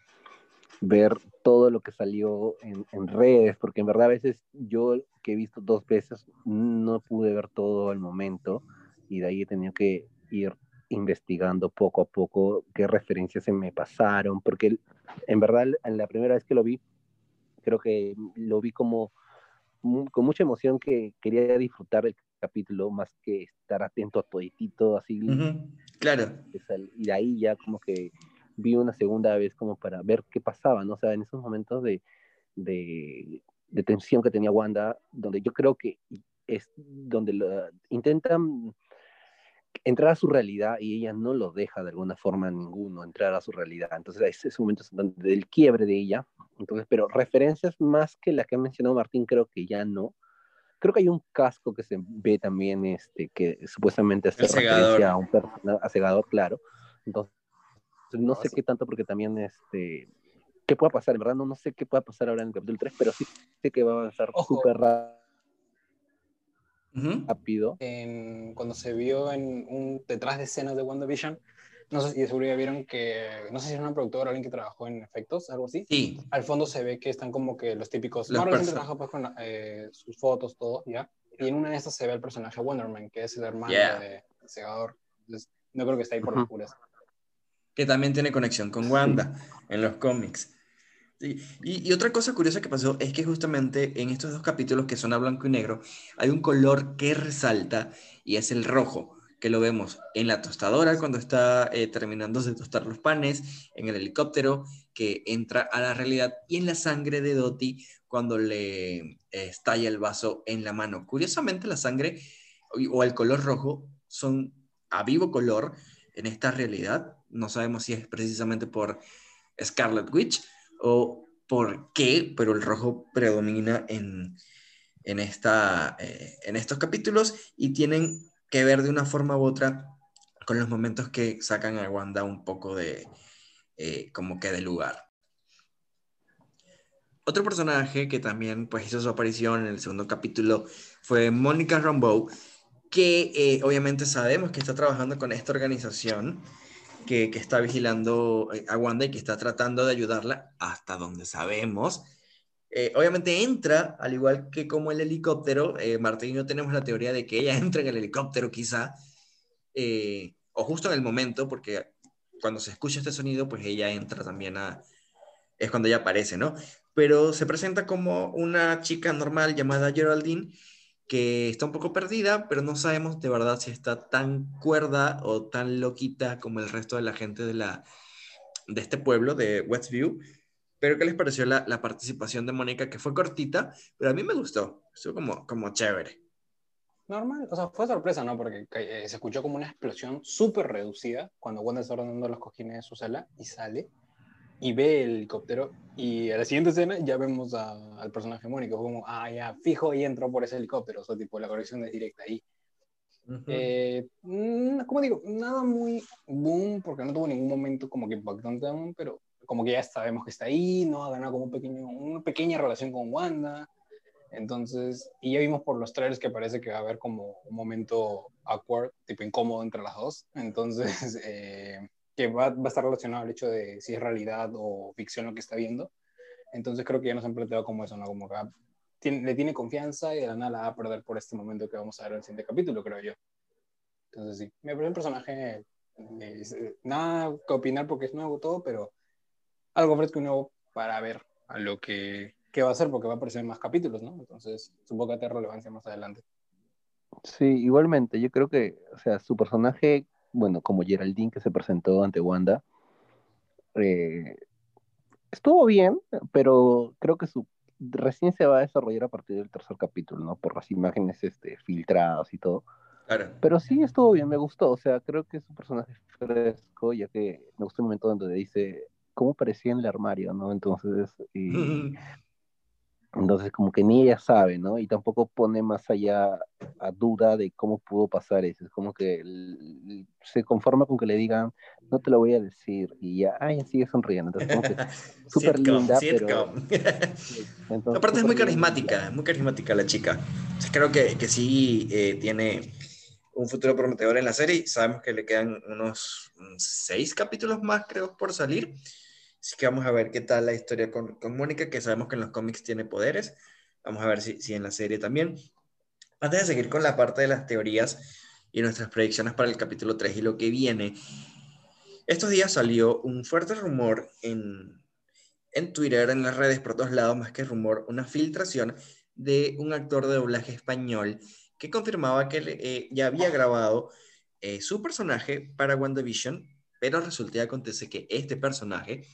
Speaker 3: ver todo lo que salió en, en redes, porque en verdad a veces yo que he visto dos veces no pude ver todo al momento y de ahí he tenido que ir investigando poco a poco qué referencias se me pasaron, porque en verdad en la primera vez que lo vi, creo que lo vi como con mucha emoción que quería disfrutar el capítulo más que estar atento a toditito así
Speaker 1: Ujú, Claro.
Speaker 3: que sal- y de ahí ya como que vi una segunda vez como para ver qué pasaba, ¿no? O sea, en esos momentos de, de, de tensión que tenía Wanda, donde yo creo que es donde la- intentan entrar a su realidad y ella no lo deja de alguna forma a ninguno entrar a su realidad. Entonces, ese es un momento del quiebre de ella. Entonces, pero referencias más que la que ha mencionado Martín, creo que ya no. Creo que hay un casco que se ve también, este, que supuestamente hace referencia a un personaje, a segador, claro. Entonces, no sé qué tanto, porque también, este, qué pueda pasar, en verdad, no, no sé qué pueda pasar ahora en el capítulo 3, pero sí sé que va a avanzar
Speaker 2: Ojo.
Speaker 3: Súper
Speaker 1: Ujú.
Speaker 3: rápido.
Speaker 2: en- cuando se vio en un detrás de escenas de WandaVision, no sé si de seguro ya vieron que, no sé si era una productora o alguien que trabajó en efectos, algo así.
Speaker 1: Sí,
Speaker 2: Al fondo se ve que están como que los típicos, Marvel siempre trabaja pues con eh, sus fotos, todo, ¿ya? Y en una de estas se ve el personaje Wonderman, que es el hermano
Speaker 1: Yeah.
Speaker 2: de Segador. Entonces, no creo que esté ahí por las puras.
Speaker 1: que también tiene conexión con Wanda en los cómics. Y, otra cosa curiosa que pasó es que justamente en estos dos capítulos que son a blanco y negro, hay un color que resalta y es el rojo, que lo vemos en la tostadora cuando está eh, terminando de tostar los panes, en el helicóptero que entra a la realidad y en la sangre de Dottie cuando le eh, estalla el vaso en la mano. Curiosamente la sangre o el color rojo son a vivo color en esta realidad. No sabemos si es precisamente por Scarlet Witch o por qué, pero el rojo predomina en, en, esta, eh, en estos capítulos y tienen que ver de una forma u otra con los momentos que sacan a Wanda un poco de, eh, como que de lugar. Otro personaje que también pues, hizo su aparición en el segundo capítulo fue Mónica Rambeau, que eh, obviamente sabemos que está trabajando con esta organización que, está vigilando eh, a Wanda y que está tratando de ayudarla hasta donde sabemos. Eh, obviamente entra, al igual que como el helicóptero, eh, Martín y yo tenemos la teoría de que ella entra en el helicóptero quizá, eh, o justo en el momento, porque cuando se escucha este sonido, pues ella entra también a... Es cuando ella aparece, ¿no? Pero se presenta como una chica normal llamada Geraldine, que está un poco perdida, pero no sabemos de verdad si está tan cuerda o tan loquita como el resto de la gente de, la, de este pueblo, de Westview. Pero ¿qué les pareció la, la participación de Mónica? Que fue cortita, pero a mí me gustó. Estuvo como, como chévere.
Speaker 2: Normal, o sea, fue sorpresa, ¿no? Porque eh, se escuchó como una explosión súper reducida cuando Wanda está ordenando los cojines de su sala y sale y ve el helicóptero y a la siguiente escena ya vemos al personaje Mónica como, ah, ya, fijo y entró por ese helicóptero, o sea, tipo, la conexión es directa ahí. Eh, mm, como digo, nada muy boom, porque no tuvo ningún momento como que impactante aún, pero como que ya sabemos que está ahí, ¿no? Ha ganado como un pequeño, una pequeña relación con Wanda. Entonces, y ya vimos por los trailers que parece que va a haber como un momento awkward, tipo incómodo entre las dos. Entonces, eh, que va, va, a estar relacionado al hecho de si es realidad o ficción lo que está viendo. Entonces creo que ya nos han planteado como eso, ¿no? Como que le tiene confianza y de la nada la va a perder por este momento que vamos a ver en el siguiente capítulo, creo yo. Entonces sí, me parece un personaje, eh, nada que opinar porque es nuevo todo, pero algo fresco y nuevo para ver a lo que, que va a hacer porque va a aparecer en más capítulos, ¿no? Entonces supongo que tiene relevancia más adelante.
Speaker 3: Sí, igualmente, yo creo que, o sea, su personaje bueno, como Geraldine que se presentó ante Wanda, eh, estuvo bien, pero creo que su recién se va a desarrollar a partir del tercer capítulo, ¿no? Por las imágenes este, filtradas y todo.
Speaker 1: Claro.
Speaker 3: Pero sí estuvo bien, me gustó. O sea, creo que es un personaje fresco, ya que me gustó el momento donde dice cómo parecía en el armario, ¿no? Entonces, y, Entonces, como que ni ella sabe, ¿no? Y tampoco pone más allá a duda de cómo pudo pasar eso. Es como que se conforma con que le digan, no te lo voy a decir. Y ya, ay, sigue sonriendo. Entonces, como que súper linda, pero...
Speaker 1: Aparte es muy carismática, muy carismática la chica. creo que, que sí eh, tiene un futuro prometedor en la serie. Sabemos que le quedan unos seis capítulos más, creo, por salir. Así que vamos a ver qué tal la historia con, con Mónica, que sabemos que en los cómics tiene poderes. Vamos a ver si, si en la serie también. Antes de seguir con la parte de las teorías y nuestras predicciones para el capítulo 3 y lo que viene, estos días salió un fuerte rumor en, en Twitter, en las redes, por todos lados, más que rumor, una filtración de un actor de doblaje español que confirmaba que eh, ya había grabado eh, su personaje para WandaVision, pero resulta y acontece que este personaje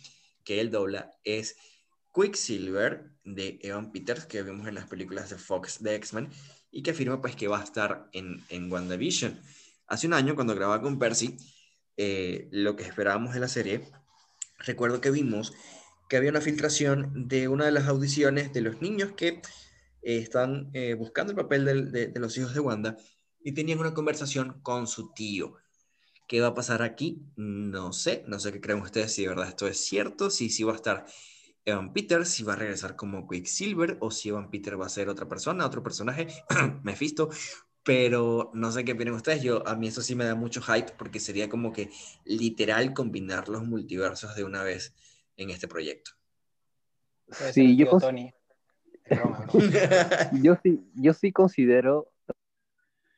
Speaker 1: que él dobla es Quicksilver de Evan Peters, que vemos en las películas de Fox de X-Men, y que afirma pues que va a estar en, en WandaVision. Hace un año, cuando grababa con Percy, eh, lo que esperábamos de la serie, recuerdo que vimos que había una filtración de una de las audiciones de los niños que eh, están eh, buscando el papel de, los hijos de Wanda y tenían una conversación con su tío. ¿Qué va a pasar aquí? No sé, no sé qué creen ustedes si de verdad esto es cierto, si sí va a estar Evan Peters, si va a regresar como Quicksilver o si Evan Peter va a ser otra persona, otro personaje, Mephisto, pero no sé qué opinan ustedes, yo a mí eso sí me da mucho hype porque sería como que literal combinar los multiversos de una vez en este proyecto.
Speaker 3: Sí, yo, yo sí, yo sí considero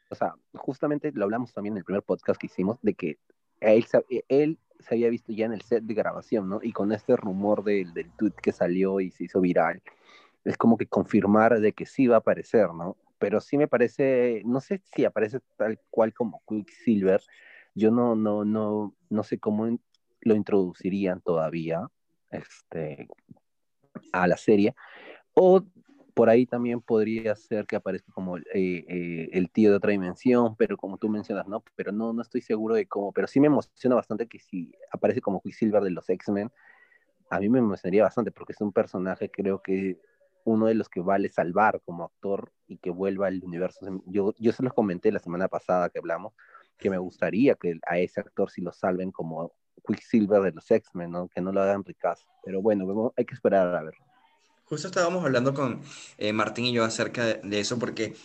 Speaker 3: o sea, justamente lo hablamos también en el primer podcast que hicimos, de que él, él se había visto ya en el set de grabación, ¿no? Y con este rumor del, del tweet que salió y se hizo viral, es como que confirmar de que sí va a aparecer, ¿no? Pero sí me parece, no sé si aparece tal cual como Quicksilver, yo no, no, no, no sé cómo lo introducirían todavía este, a la serie, o por ahí también podría ser que aparezca como eh, eh, el tío de otra dimensión, pero como tú mencionas, ¿no? Pero no, no estoy seguro de cómo, pero sí me emociona bastante que si aparece como Quicksilver de los X-Men, a mí me emocionaría bastante porque es un personaje, creo que uno de los que vale salvar como actor y que vuelva al universo. Yo, yo se los comenté la semana pasada que hablamos, que me gustaría que a ese actor si lo salven como Quicksilver de los X-Men, ¿no? Que no lo hagan ricas. Pero bueno, hay que esperar a ver.
Speaker 1: Justo estábamos hablando con eh, Martín y yo acerca de, eso porque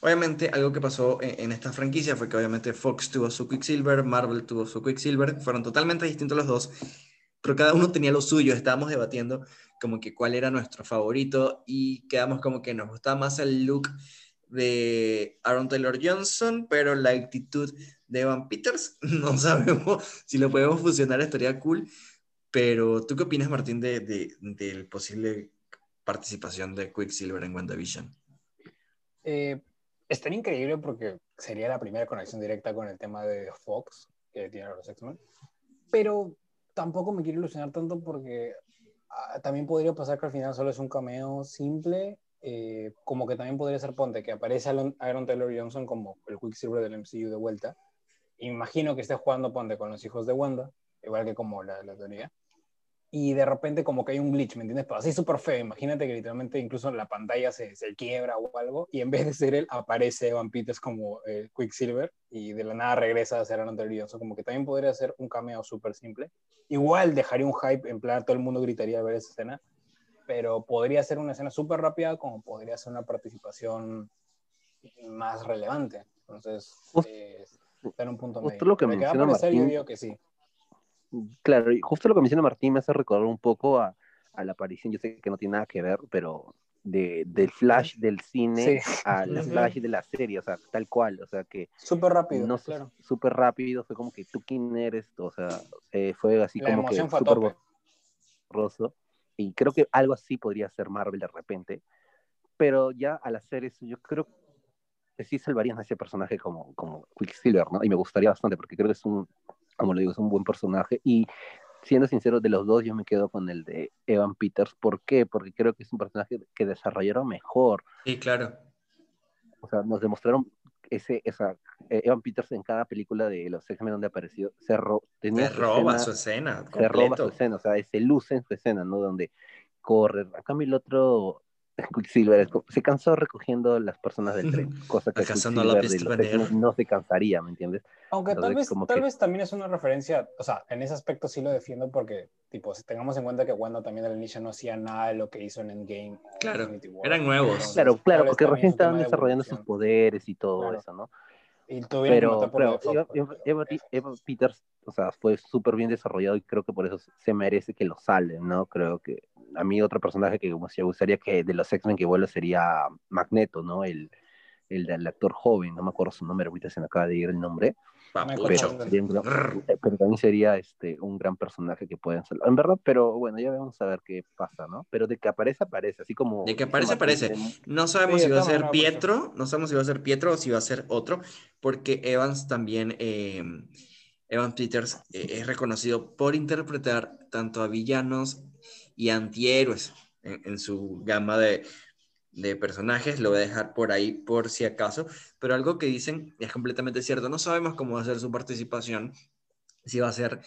Speaker 1: obviamente algo que pasó en, esta franquicia fue que obviamente Fox tuvo su Quicksilver, Marvel tuvo su Quicksilver, fueron totalmente distintos los dos, pero cada uno tenía lo suyo, estábamos debatiendo como que cuál era nuestro favorito y quedamos como que nos gustaba más el look de Aaron Taylor Johnson, pero la actitud de Evan Peters, no sabemos si lo podemos fusionar, estaría cool. Pero, ¿tú qué opinas, Martín, de, de, del posible participación de Quicksilver en WandaVision?
Speaker 2: Eh, estaría increíble porque sería la primera conexión directa con el tema de Fox que tiene los X-Men. Pero tampoco me quiero ilusionar tanto porque ah, también podría pasar que al final solo es un cameo simple. eh, como que también podría ser Ponte, que aparece Aaron, Aaron Taylor Johnson como el Quicksilver del MCU de vuelta. Imagino que esté jugando Ponte con los hijos de Wanda, igual que como la, la teoría y de repente como que hay un glitch, ¿me entiendes? Pero así súper feo, imagínate que literalmente incluso la pantalla se, se, quiebra o algo, y en vez de ser él, aparece Evan Peters como eh, Quicksilver, y de la nada regresa a ser Aaron Taylor como que también podría ser un cameo súper simple. Igual dejaría un hype, en plan, todo el mundo gritaría a ver esa escena, pero podría ser una escena súper rápida, como podría ser una participación más relevante. Entonces, eh, está en un punto
Speaker 3: medio. lo que
Speaker 2: me
Speaker 3: menciona Martín,
Speaker 2: yo digo que sí.
Speaker 3: Claro, y justo lo que menciona Martín me hace recordar un poco a, a, la aparición, yo sé que no tiene nada que ver, pero de, del flash del cine sí. al flash de la serie, o sea, tal cual, o sea que...
Speaker 2: Súper rápido,
Speaker 3: no,
Speaker 2: claro.
Speaker 3: Súper rápido, fue como que tú quién eres, o sea, eh, fue así
Speaker 2: la
Speaker 3: como que súper borroso, y creo que algo así podría ser Marvel de repente, pero ya al hacer eso, yo creo que sí salvarían a ese personaje como, como Quicksilver, ¿no? Y me gustaría bastante, porque creo que es un, como lo digo, es un buen personaje. Y siendo sincero, de los dos, yo me quedo con el de Evan Peters. ¿Por qué? Porque creo que es un personaje que desarrollaron mejor.
Speaker 1: Sí, claro.
Speaker 3: O sea, nos demostraron ese, esa, eh, Evan Peters en cada película de los X-Men donde apareció, se, ro
Speaker 1: tenía se roba escena, su escena.
Speaker 3: Se roba su escena, o sea, se luce en su escena, ¿no? Donde corre. A cambio, el otro, Quicksilver se cansó recogiendo las personas del tren, cosa que
Speaker 1: Cazando la
Speaker 3: no, no se cansaría, ¿me entiendes?
Speaker 2: Aunque Entonces, tal, vez, tal que... vez también es una referencia, o sea, en ese aspecto sí lo defiendo porque, tipo, si tengamos en cuenta que Wanda también al inicio no hacía nada de lo que hizo en Endgame.
Speaker 1: Claro, eran nuevos.
Speaker 3: Entonces, claro, claro, porque recién estaban desarrollando sus poderes y todo claro. eso, ¿no?
Speaker 2: Y
Speaker 3: pero, pero Eva, Eva, Eva, Eva, Peters, o sea, fue súper bien desarrollado y creo que por eso se merece que lo salen, ¿no? Creo que a mí otro personaje que me gustaría que de los X-Men que vuelva sería Magneto, ¿no? El, el del actor joven, no me acuerdo su nombre, ahorita se me acaba de ir el nombre. Pero, gran, pero, también sería este, un gran personaje que pueden ser. En verdad, pero bueno, ya vamos a ver qué pasa, ¿no? Pero de que aparece, aparece, así como...
Speaker 1: De que aparece, aparece. No sabemos sí, si va a ser Pietro, no sabemos si va a ser Pietro o si va a ser otro, porque Evans también... Eh, Evan Peters eh, es reconocido por interpretar tanto a villanos y antihéroes en, su gama de, de, personajes. Lo voy a dejar por ahí por si acaso. Pero algo que dicen es completamente cierto. No sabemos cómo va a ser su participación, si va a ser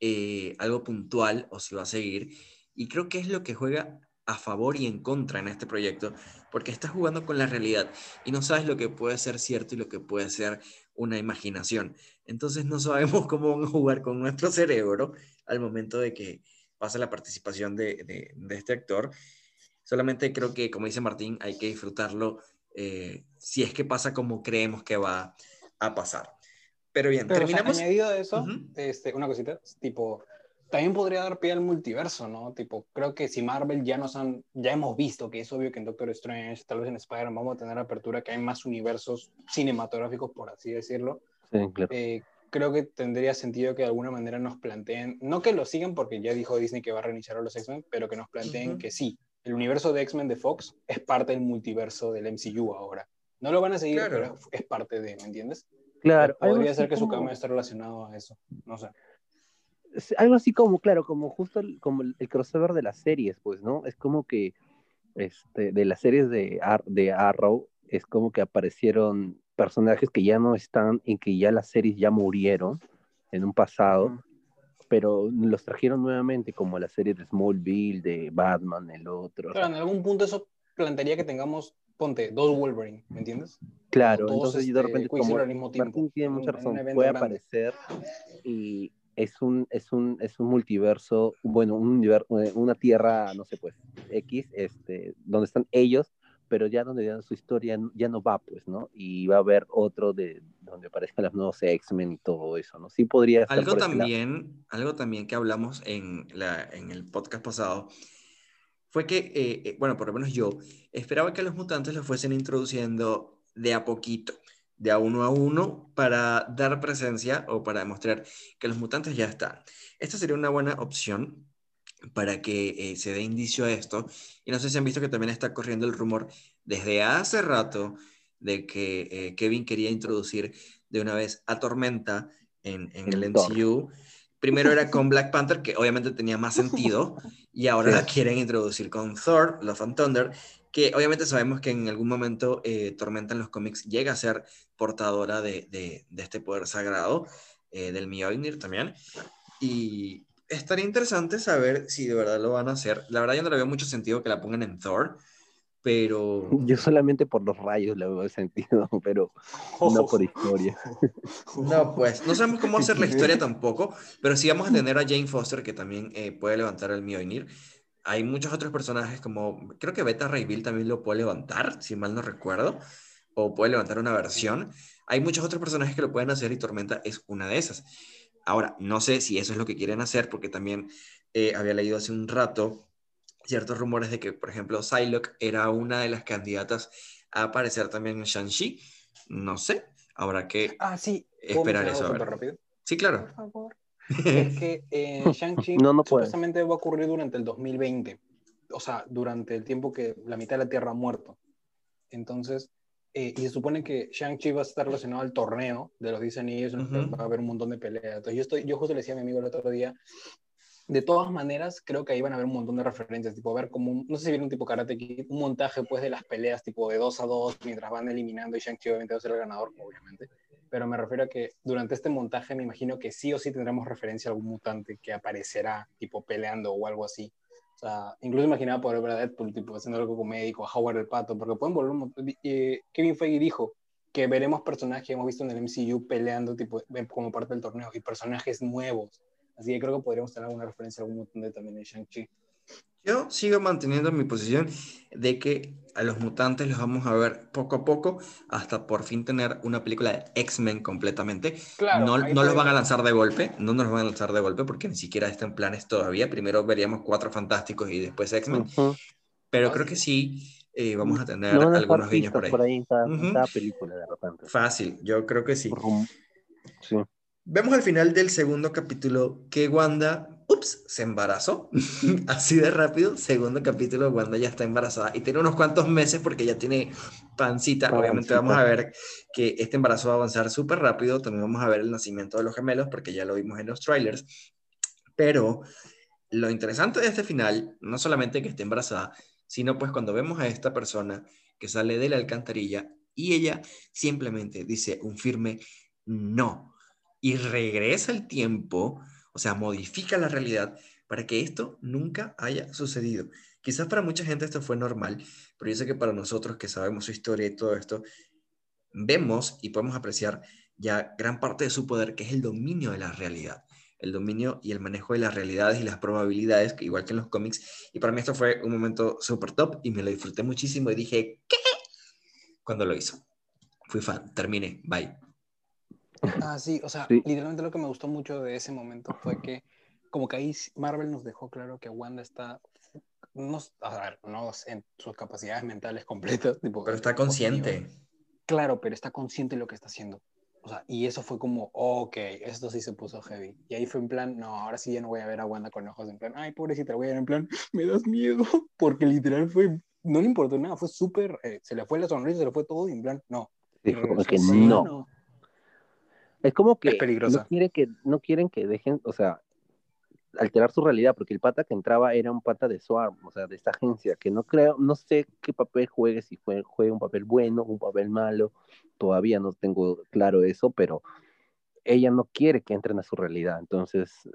Speaker 1: eh, algo puntual o si va a seguir. Y creo que es lo que juega a favor y en contra en este proyecto, porque estás jugando con la realidad y no sabes lo que puede ser cierto y lo que puede ser una imaginación. Entonces no sabemos cómo van a jugar con nuestro cerebro al momento de que pasa la participación de, de, de este actor. Solamente creo que, como dice Martín, hay que disfrutarlo eh, si es que pasa como creemos que va a pasar. Pero bien,
Speaker 2: Pero,
Speaker 1: terminamos.
Speaker 2: O sea, añadido a eso, uh -huh. este, una cosita, tipo, también podría dar pie al multiverso, ¿no? Tipo, creo que si Marvel ya nos han, ya hemos visto que es obvio que en Doctor Strange, tal vez en Spider-Man vamos a tener apertura, que hay más universos cinematográficos, por así decirlo.
Speaker 3: Sí, claro.
Speaker 2: Eh, creo que tendría sentido que de alguna manera nos planteen, no que lo sigan porque ya dijo Disney que va a reiniciar a los X-Men, pero que nos planteen uh -huh. que sí, el universo de X-Men de Fox es parte del multiverso del MCU ahora. No lo van a seguir, claro. pero es parte de, ¿me entiendes?
Speaker 3: Claro.
Speaker 2: Pero podría ser que como... su cambio esté relacionado a eso, no sé.
Speaker 3: Algo así como, claro, como justo el, como el, el, crossover de las series, pues, ¿no? Es como que este, de las series de, Ar de Arrow, es como que aparecieron personajes que ya no están y que ya las series ya murieron en un pasado, uh -huh. pero los trajeron nuevamente, como la serie de Smallville, de Batman, el otro.
Speaker 2: Claro, o sea, en algún punto eso plantearía que tengamos, ponte, dos Wolverine, ¿me entiendes?
Speaker 3: Claro, entonces este, de repente, como
Speaker 2: al mismo tiempo,
Speaker 3: Martín tiene mucha razón, puede grande. aparecer y es un, es un, es un multiverso, bueno, un universo, una tierra, no sé, pues, X, este, donde están ellos, pero ya donde ya su historia ya no va, pues, ¿no? Y va a haber otro de donde aparezcan los nuevos X-Men y todo eso, ¿no? Sí podría
Speaker 1: ser. Algo también, algo también que hablamos en, la, en el podcast pasado fue que, eh, eh, bueno, por lo menos yo, esperaba que los mutantes los fuesen introduciendo de a poquito, de a uno a uno, para dar presencia o para demostrar que los mutantes ya están. Esta sería una buena opción para que eh, se dé indicio a esto. Y no sé si han visto que también está corriendo el rumor desde hace rato de que eh, Kevin quería introducir de una vez a Tormenta en, en el. MCU. Primero era con Black Panther, que obviamente tenía más sentido, y ahora
Speaker 3: Sí.
Speaker 1: la quieren introducir con Thor, Love and Thunder, que obviamente sabemos que en algún momento eh, Tormenta en los cómics llega a ser portadora de, de- de este poder sagrado, eh, del Mjolnir también, y estaría interesante saber si de verdad lo van a hacer. La verdad yo no le veo mucho sentido que la pongan en Thor, pero...
Speaker 3: Yo solamente por los rayos le veo sentido, pero no por historia.
Speaker 1: No, pues no sabemos cómo hacer la historia tampoco, pero sí vamos a tener a Jane Foster que también eh, puede levantar el Mjolnir. Hay muchos otros personajes como, creo que Beta Ray Bill también lo puede levantar, si mal no recuerdo, o puede levantar una versión. Hay muchos otros personajes que lo pueden hacer y Tormenta es una de esas. Ahora, no sé si eso es lo que quieren hacer, porque también eh, había leído hace un rato ciertos rumores de que, por ejemplo, Psylocke era una de las candidatas a aparecer también en Shang-Chi. No sé, habrá que
Speaker 2: Ah, sí. ¿puedo
Speaker 1: esperar eso.
Speaker 2: rápido?
Speaker 1: Sí, claro.
Speaker 2: Por favor. Es que eh, Shang-Chi
Speaker 3: No, no
Speaker 2: supuestamente va a ocurrir durante el 2020. O sea, durante el tiempo que la mitad de la Tierra ha muerto. Entonces, eh, y se supone que Shang-Chi va a estar relacionado al torneo de los 10 anillos,
Speaker 1: Ujú.
Speaker 2: va a haber un montón de peleas. Entonces, yo, estoy, yo justo le decía a mi amigo el otro día, de todas maneras, creo que ahí van a haber un montón de referencias, tipo, ver como, un- no sé si vieron tipo Karate Kid, un montaje pues de las peleas, tipo de 2 a 2, mientras van eliminando y Shang-Chi obviamente va a ser el ganador, obviamente. Pero me refiero a que durante este montaje me imagino que sí o sí tendremos referencia a algún mutante que aparecerá, tipo, peleando o algo así. O sea, incluso imaginaba poder ver a Deadpool, tipo, haciendo algo con médico, a Howard el Pato, porque pueden volver un montón. eh, Kevin Feige dijo que veremos personajes que hemos visto en el MCU peleando, tipo, como parte del torneo, y personajes nuevos. Así que creo que podríamos tener alguna referencia a algún mutante también en Shang-Chi.
Speaker 1: Yo sigo manteniendo mi posición de que a los mutantes los vamos a ver poco a poco hasta por fin tener una película de X-Men completamente. no no los van a lanzar de golpe, no nos los van a lanzar de golpe porque ni siquiera está en planes todavía. Primero veríamos Cuatro Fantásticos y después X-Men.
Speaker 3: Ujú.
Speaker 1: Pero creo que sí eh, vamos a tener
Speaker 3: No van a
Speaker 1: algunos guiños por ahí.
Speaker 3: por ahí en cada, en
Speaker 1: Ujú.
Speaker 3: cada película de repente.
Speaker 1: Fácil, yo creo que sí.
Speaker 3: Sí.
Speaker 1: Vemos al final del segundo capítulo que Wanda, ups, se embarazó. Así de rápido, segundo capítulo, Wanda ya está embarazada y tiene unos cuantos meses porque ya tiene pancita. Obviamente
Speaker 3: Pancita.
Speaker 1: vamos a ver que este embarazo va a avanzar súper rápido. También vamos a ver el nacimiento de los gemelos porque ya lo vimos en los trailers. Pero lo interesante de este final, no solamente que esté embarazada, sino pues cuando vemos a esta persona que sale de la alcantarilla y ella simplemente dice un firme no y regresa el tiempo, o sea, modifica la realidad para que esto nunca haya sucedido. Quizás para mucha gente esto fue normal, pero yo sé que para nosotros que sabemos su historia y todo esto, vemos y podemos apreciar ya gran parte de su poder, que es el dominio de la realidad, el dominio y el manejo de las realidades y las probabilidades, igual que en los cómics. Y para mí esto fue un momento súper top y me lo disfruté muchísimo y dije, ¿qué? Cuando lo hizo. Fui fan, terminé, bye.
Speaker 2: Ah, sí, o sea,
Speaker 3: Sí.
Speaker 2: literalmente lo que me gustó mucho de ese momento fue que como que ahí Marvel nos dejó claro que Wanda está, no, a ver, no en sus capacidades mentales completas, tipo,
Speaker 1: Pero está consciente.
Speaker 2: Claro, pero está consciente de lo que está haciendo. O sea, y eso fue como, ok, esto sí se puso heavy. Y ahí fue en plan, no, ahora sí ya no voy a ver a Wanda con ojos en plan, ay, pobrecita, voy a ver en plan, me das miedo. Porque literal fue, no le importó nada, fue súper, eh, se le fue la sonrisa, se le fue todo y en plan, no.
Speaker 3: Sí, fue como que
Speaker 2: así,
Speaker 3: no. Es como que
Speaker 2: Es
Speaker 3: no quieren que no quieren que dejen, o sea, alterar su realidad, porque el pata que entraba era un pata de Swarm, o sea, de esta agencia, que no creo, no sé qué papel juegue, si fue, juegue un papel bueno, un papel malo, todavía no tengo claro eso, pero ella no quiere que entren a su realidad, entonces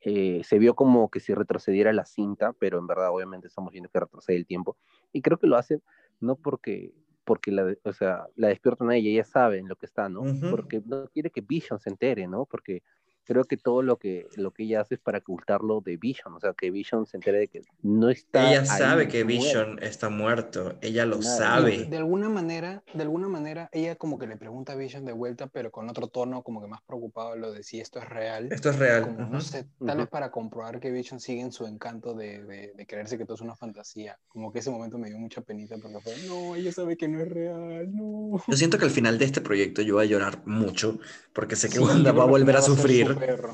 Speaker 3: eh, se vio como que si retrocediera la cinta, pero en verdad obviamente estamos viendo que retrocede el tiempo, y creo que lo hace no porque porque la, o sea, la despiertan a ella, ella sabe en lo que está, ¿no? Porque no quiere que Vision se entere, ¿no? Porque creo que todo lo que, lo que ella hace es para ocultarlo de Vision, o sea, que Vision se entere de que no está.
Speaker 1: Ella
Speaker 3: ahí,
Speaker 1: sabe que
Speaker 3: muerto.
Speaker 1: Vision está muerto, ella lo
Speaker 3: Claro.
Speaker 1: sabe.
Speaker 2: De alguna manera, de alguna manera, ella como que le pregunta a Vision de vuelta, pero con otro tono, como que más preocupado lo de si esto es real.
Speaker 1: Esto es real.
Speaker 2: Como,
Speaker 1: ujú.
Speaker 2: no sé, tal vez
Speaker 3: Ujú.
Speaker 2: para comprobar que Vision sigue en su encanto de, de, de creerse que todo es una fantasía. Como que ese momento me dio mucha penita porque fue, no, ella sabe que no es real, no.
Speaker 1: Yo siento que al final de este proyecto yo voy a llorar mucho porque sé que
Speaker 2: Sí,
Speaker 1: Wanda va a volver a sufrir.
Speaker 2: Súper-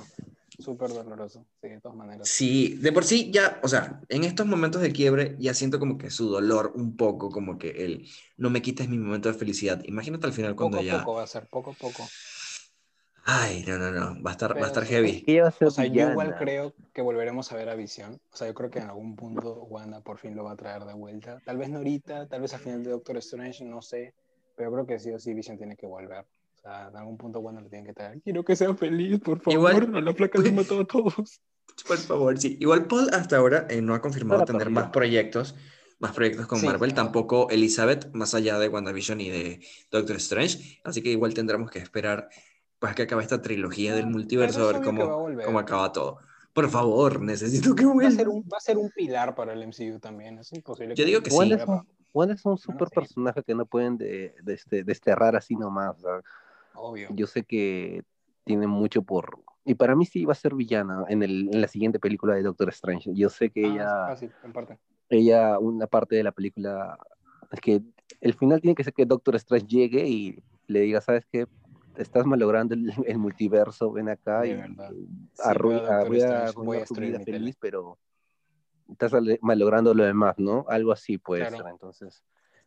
Speaker 2: súper doloroso, sí, de todas maneras.
Speaker 1: Sí, de por sí ya, o sea, en estos momentos de quiebre ya siento como que su dolor un poco, como que el no me quites mi momento de felicidad. Imagínate al final cuando
Speaker 2: poco
Speaker 1: ya...
Speaker 2: a poco va a ser, poco a poco.
Speaker 1: Ay, no, no, no, va a estar, va a
Speaker 2: Pero
Speaker 1: estar heavy.
Speaker 2: O sea, yo igual creo que volveremos a ver a Visión. O sea, yo creo que en algún punto Wanda por fin lo va a traer de vuelta. Tal vez no ahorita, tal vez al final de Doctor Strange, no sé. Pero creo que sí o sí Visión tiene que volver. Sea, en algún punto Wanda lo tiene que traer. Quiero que sea feliz, por favor.
Speaker 1: Igual-
Speaker 2: No, la placa nos mató a todos.
Speaker 1: Por favor, sí. Igual Paul hasta ahora eh, no ha confirmado
Speaker 3: Ahora
Speaker 1: tener más proyectos, más proyectos con
Speaker 2: Sí.
Speaker 1: Marvel, tampoco Elizabeth, más allá de WandaVision y de Doctor Strange. Así que igual tendremos que esperar pues que acabe esta trilogía del
Speaker 2: Pero
Speaker 1: multiverso, a ver
Speaker 2: va a
Speaker 1: cómo,
Speaker 2: volver.
Speaker 1: cómo acaba todo. Por favor, necesito que
Speaker 2: Va a,
Speaker 1: vuelva.
Speaker 2: ser un, va a ser un pilar para el MCU también. Es imposible.
Speaker 1: Yo digo que sí.
Speaker 3: Wanda
Speaker 2: vuelva
Speaker 3: es un,
Speaker 2: para- Bueno,
Speaker 3: super personaje que no pueden de, de este- desterrar así nomás. sea,
Speaker 2: Obvio.
Speaker 3: yo sé que tiene mucho por... Y para mí sí va a ser villana en, el, en la siguiente película de Doctor Strange. Yo sé que
Speaker 2: Ah,
Speaker 3: ella...
Speaker 2: es fácil, en parte.
Speaker 3: ella, una parte de la película, es que el final tiene que ser que Doctor Strange llegue y le diga, ¿sabes qué? Estás malogrando el, el multiverso, ven acá
Speaker 2: De
Speaker 3: y
Speaker 2: verdad.
Speaker 3: arru-
Speaker 2: veo a Doctor
Speaker 3: voy a
Speaker 2: Strange, voy a
Speaker 3: arruinar tu vida feliz, pero estás malogrando lo demás, ¿no? Algo así puede
Speaker 2: Claro.
Speaker 3: ser, entonces.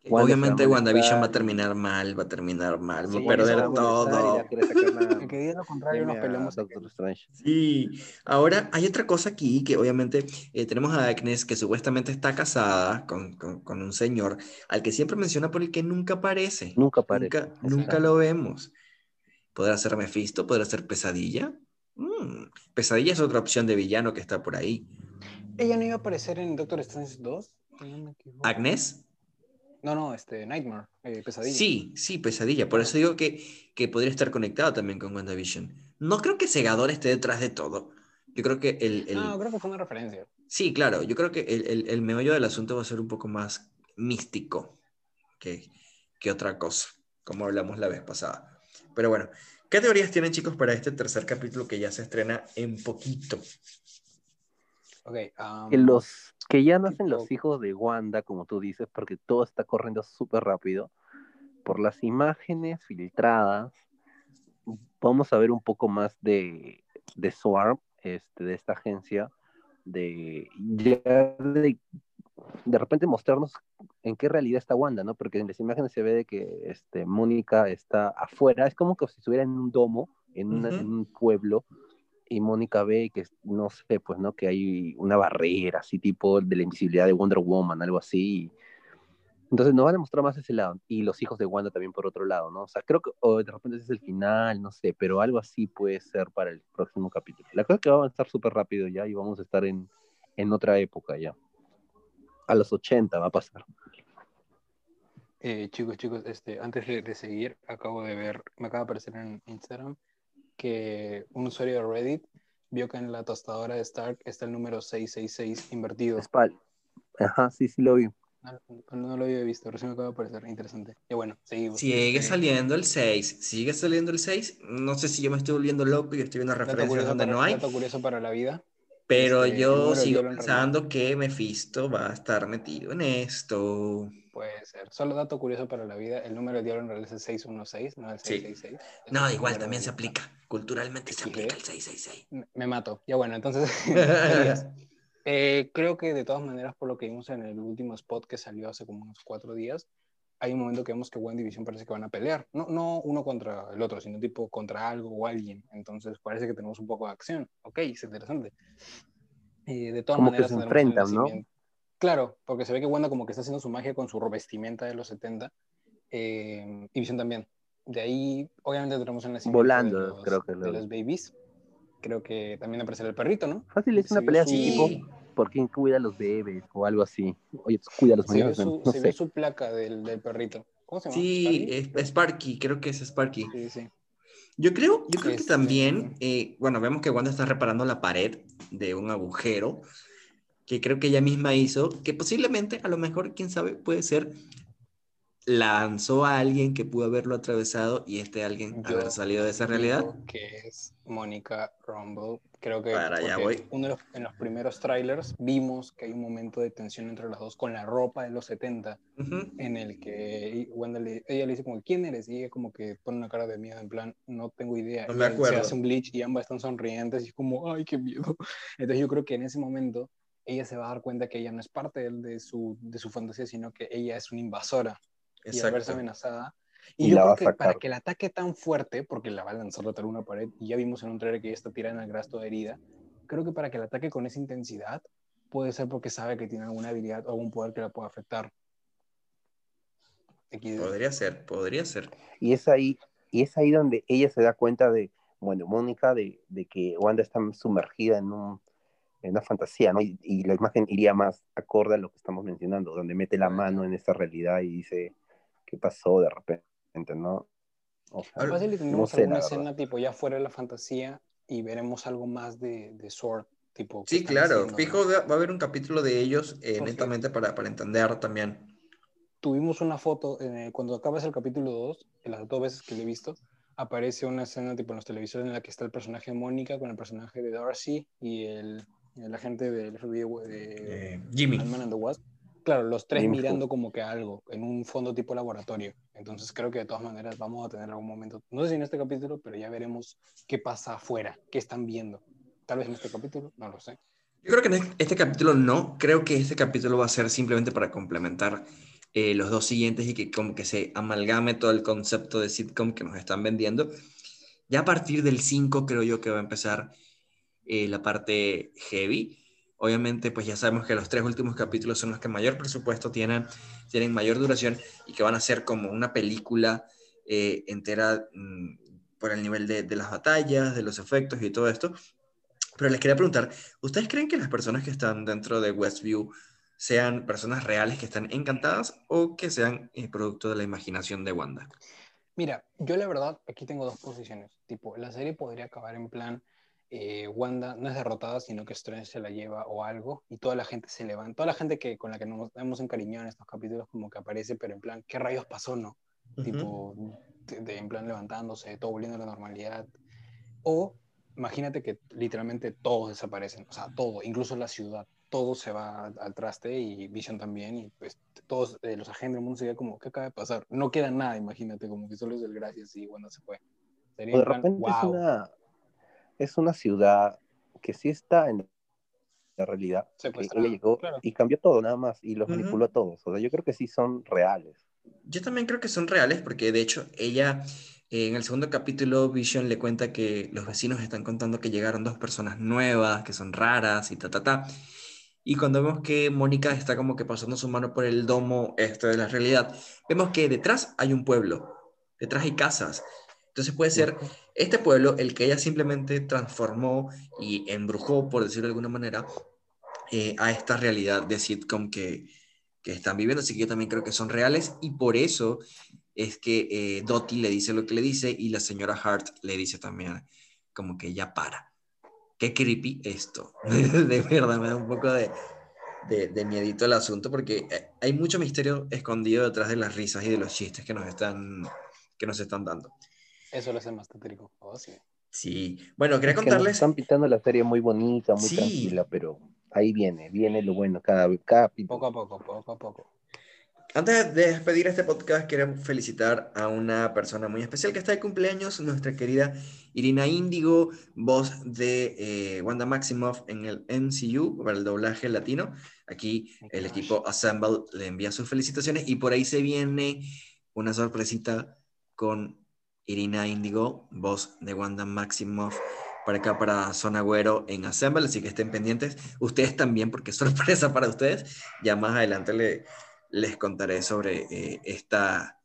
Speaker 1: Obviamente
Speaker 3: se va a
Speaker 1: WandaVision va a terminar mal, va a terminar mal, va
Speaker 2: Sí,
Speaker 1: a perder
Speaker 2: va a
Speaker 1: todo.
Speaker 3: la-
Speaker 2: El que diga lo contrario nos peleamos.
Speaker 3: Doctor Strange.
Speaker 1: Sí, ahora hay otra cosa aquí que obviamente eh, tenemos a Agnes que supuestamente está casada con, con- con un señor al que siempre menciona por el que nunca aparece.
Speaker 3: Nunca aparece.
Speaker 1: Nunca, nunca lo vemos. ¿Podrá ser Mephisto? ¿Podrá ser Pesadilla? Mm, Pesadilla es otra opción de villano que está por ahí.
Speaker 2: ¿Ella no iba a aparecer en Doctor Strange 2? Si no me equivoco.
Speaker 1: ¿Agnes?
Speaker 2: No, no, este, Nightmare, eh, Pesadilla.
Speaker 1: Sí, sí, Pesadilla. Por eso digo que, que podría estar conectado también con WandaVision. No creo que Segador esté detrás de todo. Yo creo que el, el-
Speaker 2: No, creo que fue una referencia.
Speaker 1: Sí, claro, yo creo que el, el, el meollo del asunto va a ser un poco más místico que, que otra cosa, como hablamos la vez pasada. Pero bueno, ¿qué teorías tienen chicos para este tercer capítulo que ya se estrena en poquito?
Speaker 2: Ok, um,
Speaker 3: que los que ya nacen
Speaker 2: tipo-
Speaker 3: los hijos de Wanda, como tú dices, porque todo está corriendo súper rápido, por las imágenes filtradas, vamos a ver un poco más de, de Swarm, este, de esta agencia, de de, de repente mostrarnos en qué realidad está Wanda, ¿no? Porque en las imágenes se ve de que este, Mónica está afuera, es como que si estuviera en un domo, en, una-
Speaker 1: Ujú.
Speaker 3: en un pueblo, y Mónica ve que, no sé, pues, ¿no? Que hay una barrera, así tipo de la invisibilidad de Wonder Woman, algo así. Entonces nos van a mostrar más ese lado. Y los hijos de Wanda también por otro lado, ¿no? O sea, creo que de repente ese es el final, no sé, pero algo así puede ser para el próximo capítulo. La cosa es que va a avanzar súper rápido ya y vamos a estar en, en otra época ya. A los 80 va a pasar.
Speaker 2: eh, chicos, chicos, este, antes de, de seguir, acabo de ver, me acaba de aparecer en Instagram que un usuario de Reddit vio que en la tostadora de Stark está el número 666 invertido.
Speaker 3: Spal. Ajá, sí, sí lo vi.
Speaker 2: No, no- lo había visto, recién me acaba de aparecer, interesante. Y bueno, seguimos.
Speaker 1: Sigue
Speaker 2: Este,
Speaker 1: saliendo el 6, sigue saliendo el 6. No sé si yo me estoy volviendo loco y estoy viendo referencias donde
Speaker 2: para-
Speaker 1: no hay,
Speaker 2: dato curioso para la vida.
Speaker 1: pero
Speaker 2: este,
Speaker 1: yo sigo pensando que Mephisto va a estar metido en esto.
Speaker 2: Puede ser. Solo dato curioso para la vida, el número de diablo en realidad es el 616, no el
Speaker 1: Sí.
Speaker 2: 666. Ese
Speaker 1: No, igual también se aplica. Culturalmente se aplica el 666.
Speaker 2: Me- mato. Ya bueno, entonces. Eh, creo que de todas maneras, por lo que vimos en el último spot que salió hace como unos cuatro días, hay un momento que vemos que One Division parece que van a pelear. No, no uno contra el otro, sino tipo contra algo o alguien. Entonces parece que tenemos un poco de acción. Ok, es interesante. Eh, de todas
Speaker 3: Como que
Speaker 2: maneras,
Speaker 3: se
Speaker 2: tendremos el
Speaker 3: enfrentan, ¿no?
Speaker 2: Claro, porque se ve que Wanda como que está haciendo su magia con su vestimenta de los 70. eh, y Vision también. De ahí, obviamente, tenemos el nacimiento
Speaker 3: Volando,
Speaker 2: de los,
Speaker 3: creo que
Speaker 2: de los babies. Creo que también aparecerá el perrito, ¿no?
Speaker 3: Fácil, es
Speaker 2: Se
Speaker 3: una pelea
Speaker 2: su-
Speaker 3: así, tipo, ¿por quién cuida a los bebés? O algo así. Oye, pues, cuida a los
Speaker 2: Se su,
Speaker 3: no
Speaker 2: se
Speaker 3: sé.
Speaker 2: vio su placa del, del perrito. ¿Cómo se llama?
Speaker 1: Sí,
Speaker 2: ¿Sparky?
Speaker 1: es Sparky, creo que es Sparky.
Speaker 2: Sí, sí.
Speaker 1: Yo creo, yo creo que
Speaker 2: Este-
Speaker 1: también, eh, bueno, vemos que Wanda está reparando la pared de un agujero que creo que ella misma hizo, que posiblemente, a lo mejor, quién sabe, puede ser lanzó a alguien que pudo haberlo atravesado y este alguien
Speaker 2: Yo
Speaker 1: haber salido de esa realidad.
Speaker 2: que es Mónica Rumble. Creo que
Speaker 1: Para allá voy.
Speaker 2: Uno de los, en los primeros trailers vimos que hay un momento de tensión entre las dos con la ropa de los 70
Speaker 1: Ujú.
Speaker 2: en el que Wanda le, ella le dice como ¿quién eres? y ella como que pone una cara de miedo en plan no tengo idea
Speaker 1: No me acuerdo.
Speaker 2: se hace un glitch y ambas están sonrientes y es como ay qué miedo entonces yo creo que en ese momento ella se va a dar cuenta que ella no es parte de, de su, de su fantasía sino que ella es una invasora y al verse
Speaker 1: Exacto.
Speaker 2: amenazada
Speaker 3: Y
Speaker 2: y, yo
Speaker 3: la va
Speaker 2: creo
Speaker 3: a
Speaker 2: que
Speaker 3: sacar.
Speaker 2: para que el ataque tan fuerte porque la va a lanzar contra una pared y ya vimos en un trailer que ella está tirada en el grasto de herida creo que para que el ataque con esa intensidad puede ser porque sabe que tiene alguna habilidad o algún poder que la pueda afectar.
Speaker 1: Podría ser, podría ser.
Speaker 3: Y es ahí, y es ahí donde ella se da cuenta de, bueno, Mónica, de, de que Wanda está sumergida en, un, en una fantasía, ¿no? Y, y la imagen iría más acorde a lo que estamos mencionando, donde mete la mano en esa realidad y dice, ¿qué pasó de repente, no? O sea,
Speaker 1: Ahora,
Speaker 2: Fácil y tendremos
Speaker 3: sé, la
Speaker 2: alguna escena tipo ya fuera de la fantasía y veremos algo más de, de Sword, tipo.
Speaker 1: Sí, claro.
Speaker 2: haciendo,
Speaker 1: Fijo,
Speaker 2: ¿no?
Speaker 1: va a haber un capítulo de ellos eh, netamente para, para entender también.
Speaker 2: Tuvimos una foto, eh, cuando acabas el capítulo 2, en las dos veces que lo he visto, aparece una escena tipo en los televisores en la que está el personaje de Mónica con el personaje de Darcy y el, el agente del FBI de
Speaker 1: Eh, Jimmy.
Speaker 2: Ant-Man and the Wasp. Claro, los tres
Speaker 3: Jimmy
Speaker 2: mirando como que algo, en un fondo tipo laboratorio. Entonces creo que de todas maneras vamos a tener algún momento, no sé si en este capítulo, pero ya veremos qué pasa afuera, qué están viendo. Tal vez en este capítulo, no lo sé.
Speaker 1: Yo creo que en este capítulo no. Creo que este capítulo va a ser simplemente para complementar eh, los dos siguientes y que como que se amalgame todo el concepto de sitcom que nos están vendiendo. Ya a partir del 5 creo yo que va a empezar eh, la parte heavy. Obviamente, pues ya sabemos que los tres últimos capítulos son los que mayor presupuesto tienen, tienen mayor duración y que van a ser como una película eh, entera mm, por el nivel de, de las batallas, de los efectos y todo esto. Pero les quería preguntar, ¿ustedes creen que las personas que están dentro de Westview sean personas reales que están encantadas o que sean eh, producto de la imaginación de Wanda?
Speaker 2: Mira, yo la verdad aquí tengo dos posiciones. Tipo, la serie podría acabar en plan, eh, Wanda no es derrotada, sino que Strange se la lleva o algo, y toda la gente se levanta. Toda la gente que, con la que nos hemos encariñado en estos capítulos como que aparece, pero en plan, ¿qué rayos pasó, no? Tipo, de, de- en plan levantándose, todo volviendo a la normalidad. O imagínate que literalmente todos desaparecen, o sea, todo, incluso la ciudad, todo se va al, traste y Vision también, y pues todos eh, los agentes del mundo se como, ¿qué acaba de pasar? No queda nada, imagínate, como que solo es el gracias y Wanda se fue. Sería
Speaker 3: o de
Speaker 2: plan,
Speaker 3: repente es,
Speaker 2: wow.
Speaker 3: una, es una ciudad que sí está en la realidad. ella llegó
Speaker 2: claro.
Speaker 3: y cambió todo nada más y los manipuló a todos. O sea, yo creo que sí son reales.
Speaker 1: Yo también creo que son reales porque de hecho ella eh, en el segundo capítulo Vision le cuenta que los vecinos están contando que llegaron dos personas nuevas, que son raras y ta ta ta. Y cuando vemos que Mónica está como que pasando su mano por el domo este de la realidad, vemos que detrás hay un pueblo, detrás hay casas. Entonces puede ser este pueblo el que ella simplemente transformó y embrujó, por decirlo de alguna manera, eh, a esta realidad de sitcom que, que están viviendo. Así que yo también creo que son reales y por eso es que eh, Dottie le dice lo que le dice y la señora Hart le dice también como que ya para. Qué creepy esto. de verdad, me da un poco de, de, de miedito el asunto porque eh, hay mucho misterio escondido detrás de las risas y de los chistes que nos están, que nos están dando.
Speaker 2: Eso lo hace más tétrico. Oh, sí.
Speaker 1: Sí, bueno, quería
Speaker 3: Es que
Speaker 1: contarles.
Speaker 3: están pintando la serie muy bonita, muy
Speaker 1: Sí.
Speaker 3: tranquila, pero ahí viene, viene lo bueno cada, cada capítulo.
Speaker 2: Poco a poco, poco a poco.
Speaker 1: Antes de despedir este podcast, queremos felicitar a una persona muy especial que está de cumpleaños, nuestra querida Irina Índigo, voz de eh, Wanda Maximoff en el MCU, para el doblaje latino. Aquí el equipo Assemble le envía sus felicitaciones y por ahí se viene una sorpresita con Irina Índigo, voz de Wanda Maximoff, para acá para Zona Güero en Assemble, así que estén pendientes. Ustedes también, porque es sorpresa para ustedes. Ya más adelante le, les contaré sobre eh, esta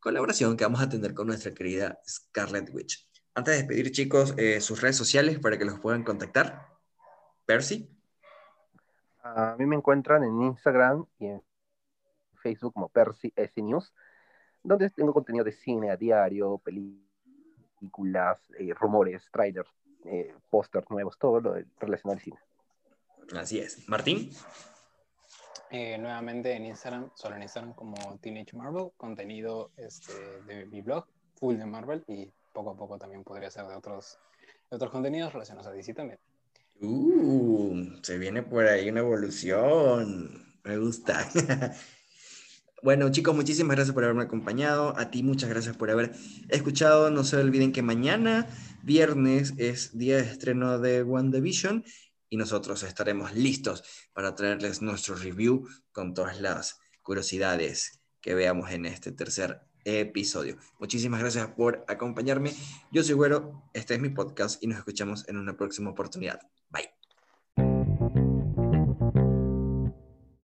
Speaker 1: colaboración que vamos a tener con nuestra querida Scarlet Witch. Antes de despedir, chicos, eh, sus redes sociales para que los puedan contactar. Percy.
Speaker 3: A mí me encuentran en Instagram y en Facebook como Percy S News, donde tengo contenido de cine a diario, películas, eh, rumores, trailers, eh, pósters nuevos, todo lo relacionado al cine.
Speaker 1: Así es. Martín.
Speaker 2: eh, nuevamente en Instagram, solo en Instagram como Teenage Marvel, contenido este, de mi blog, full de Marvel, y poco a poco también podría ser de otros, de otros contenidos relacionados a DC también.
Speaker 1: Uh, se viene por ahí una evolución. Me gusta. Bueno, chicos, muchísimas gracias por haberme acompañado. A ti, muchas gracias por haber escuchado. No se olviden que mañana, viernes, es día de estreno de WandaVision y nosotros estaremos listos para traerles nuestro review con todas las curiosidades que veamos en este tercer episodio. Muchísimas gracias por acompañarme. Yo soy Güero, este es mi podcast y nos escuchamos en una próxima oportunidad. Bye.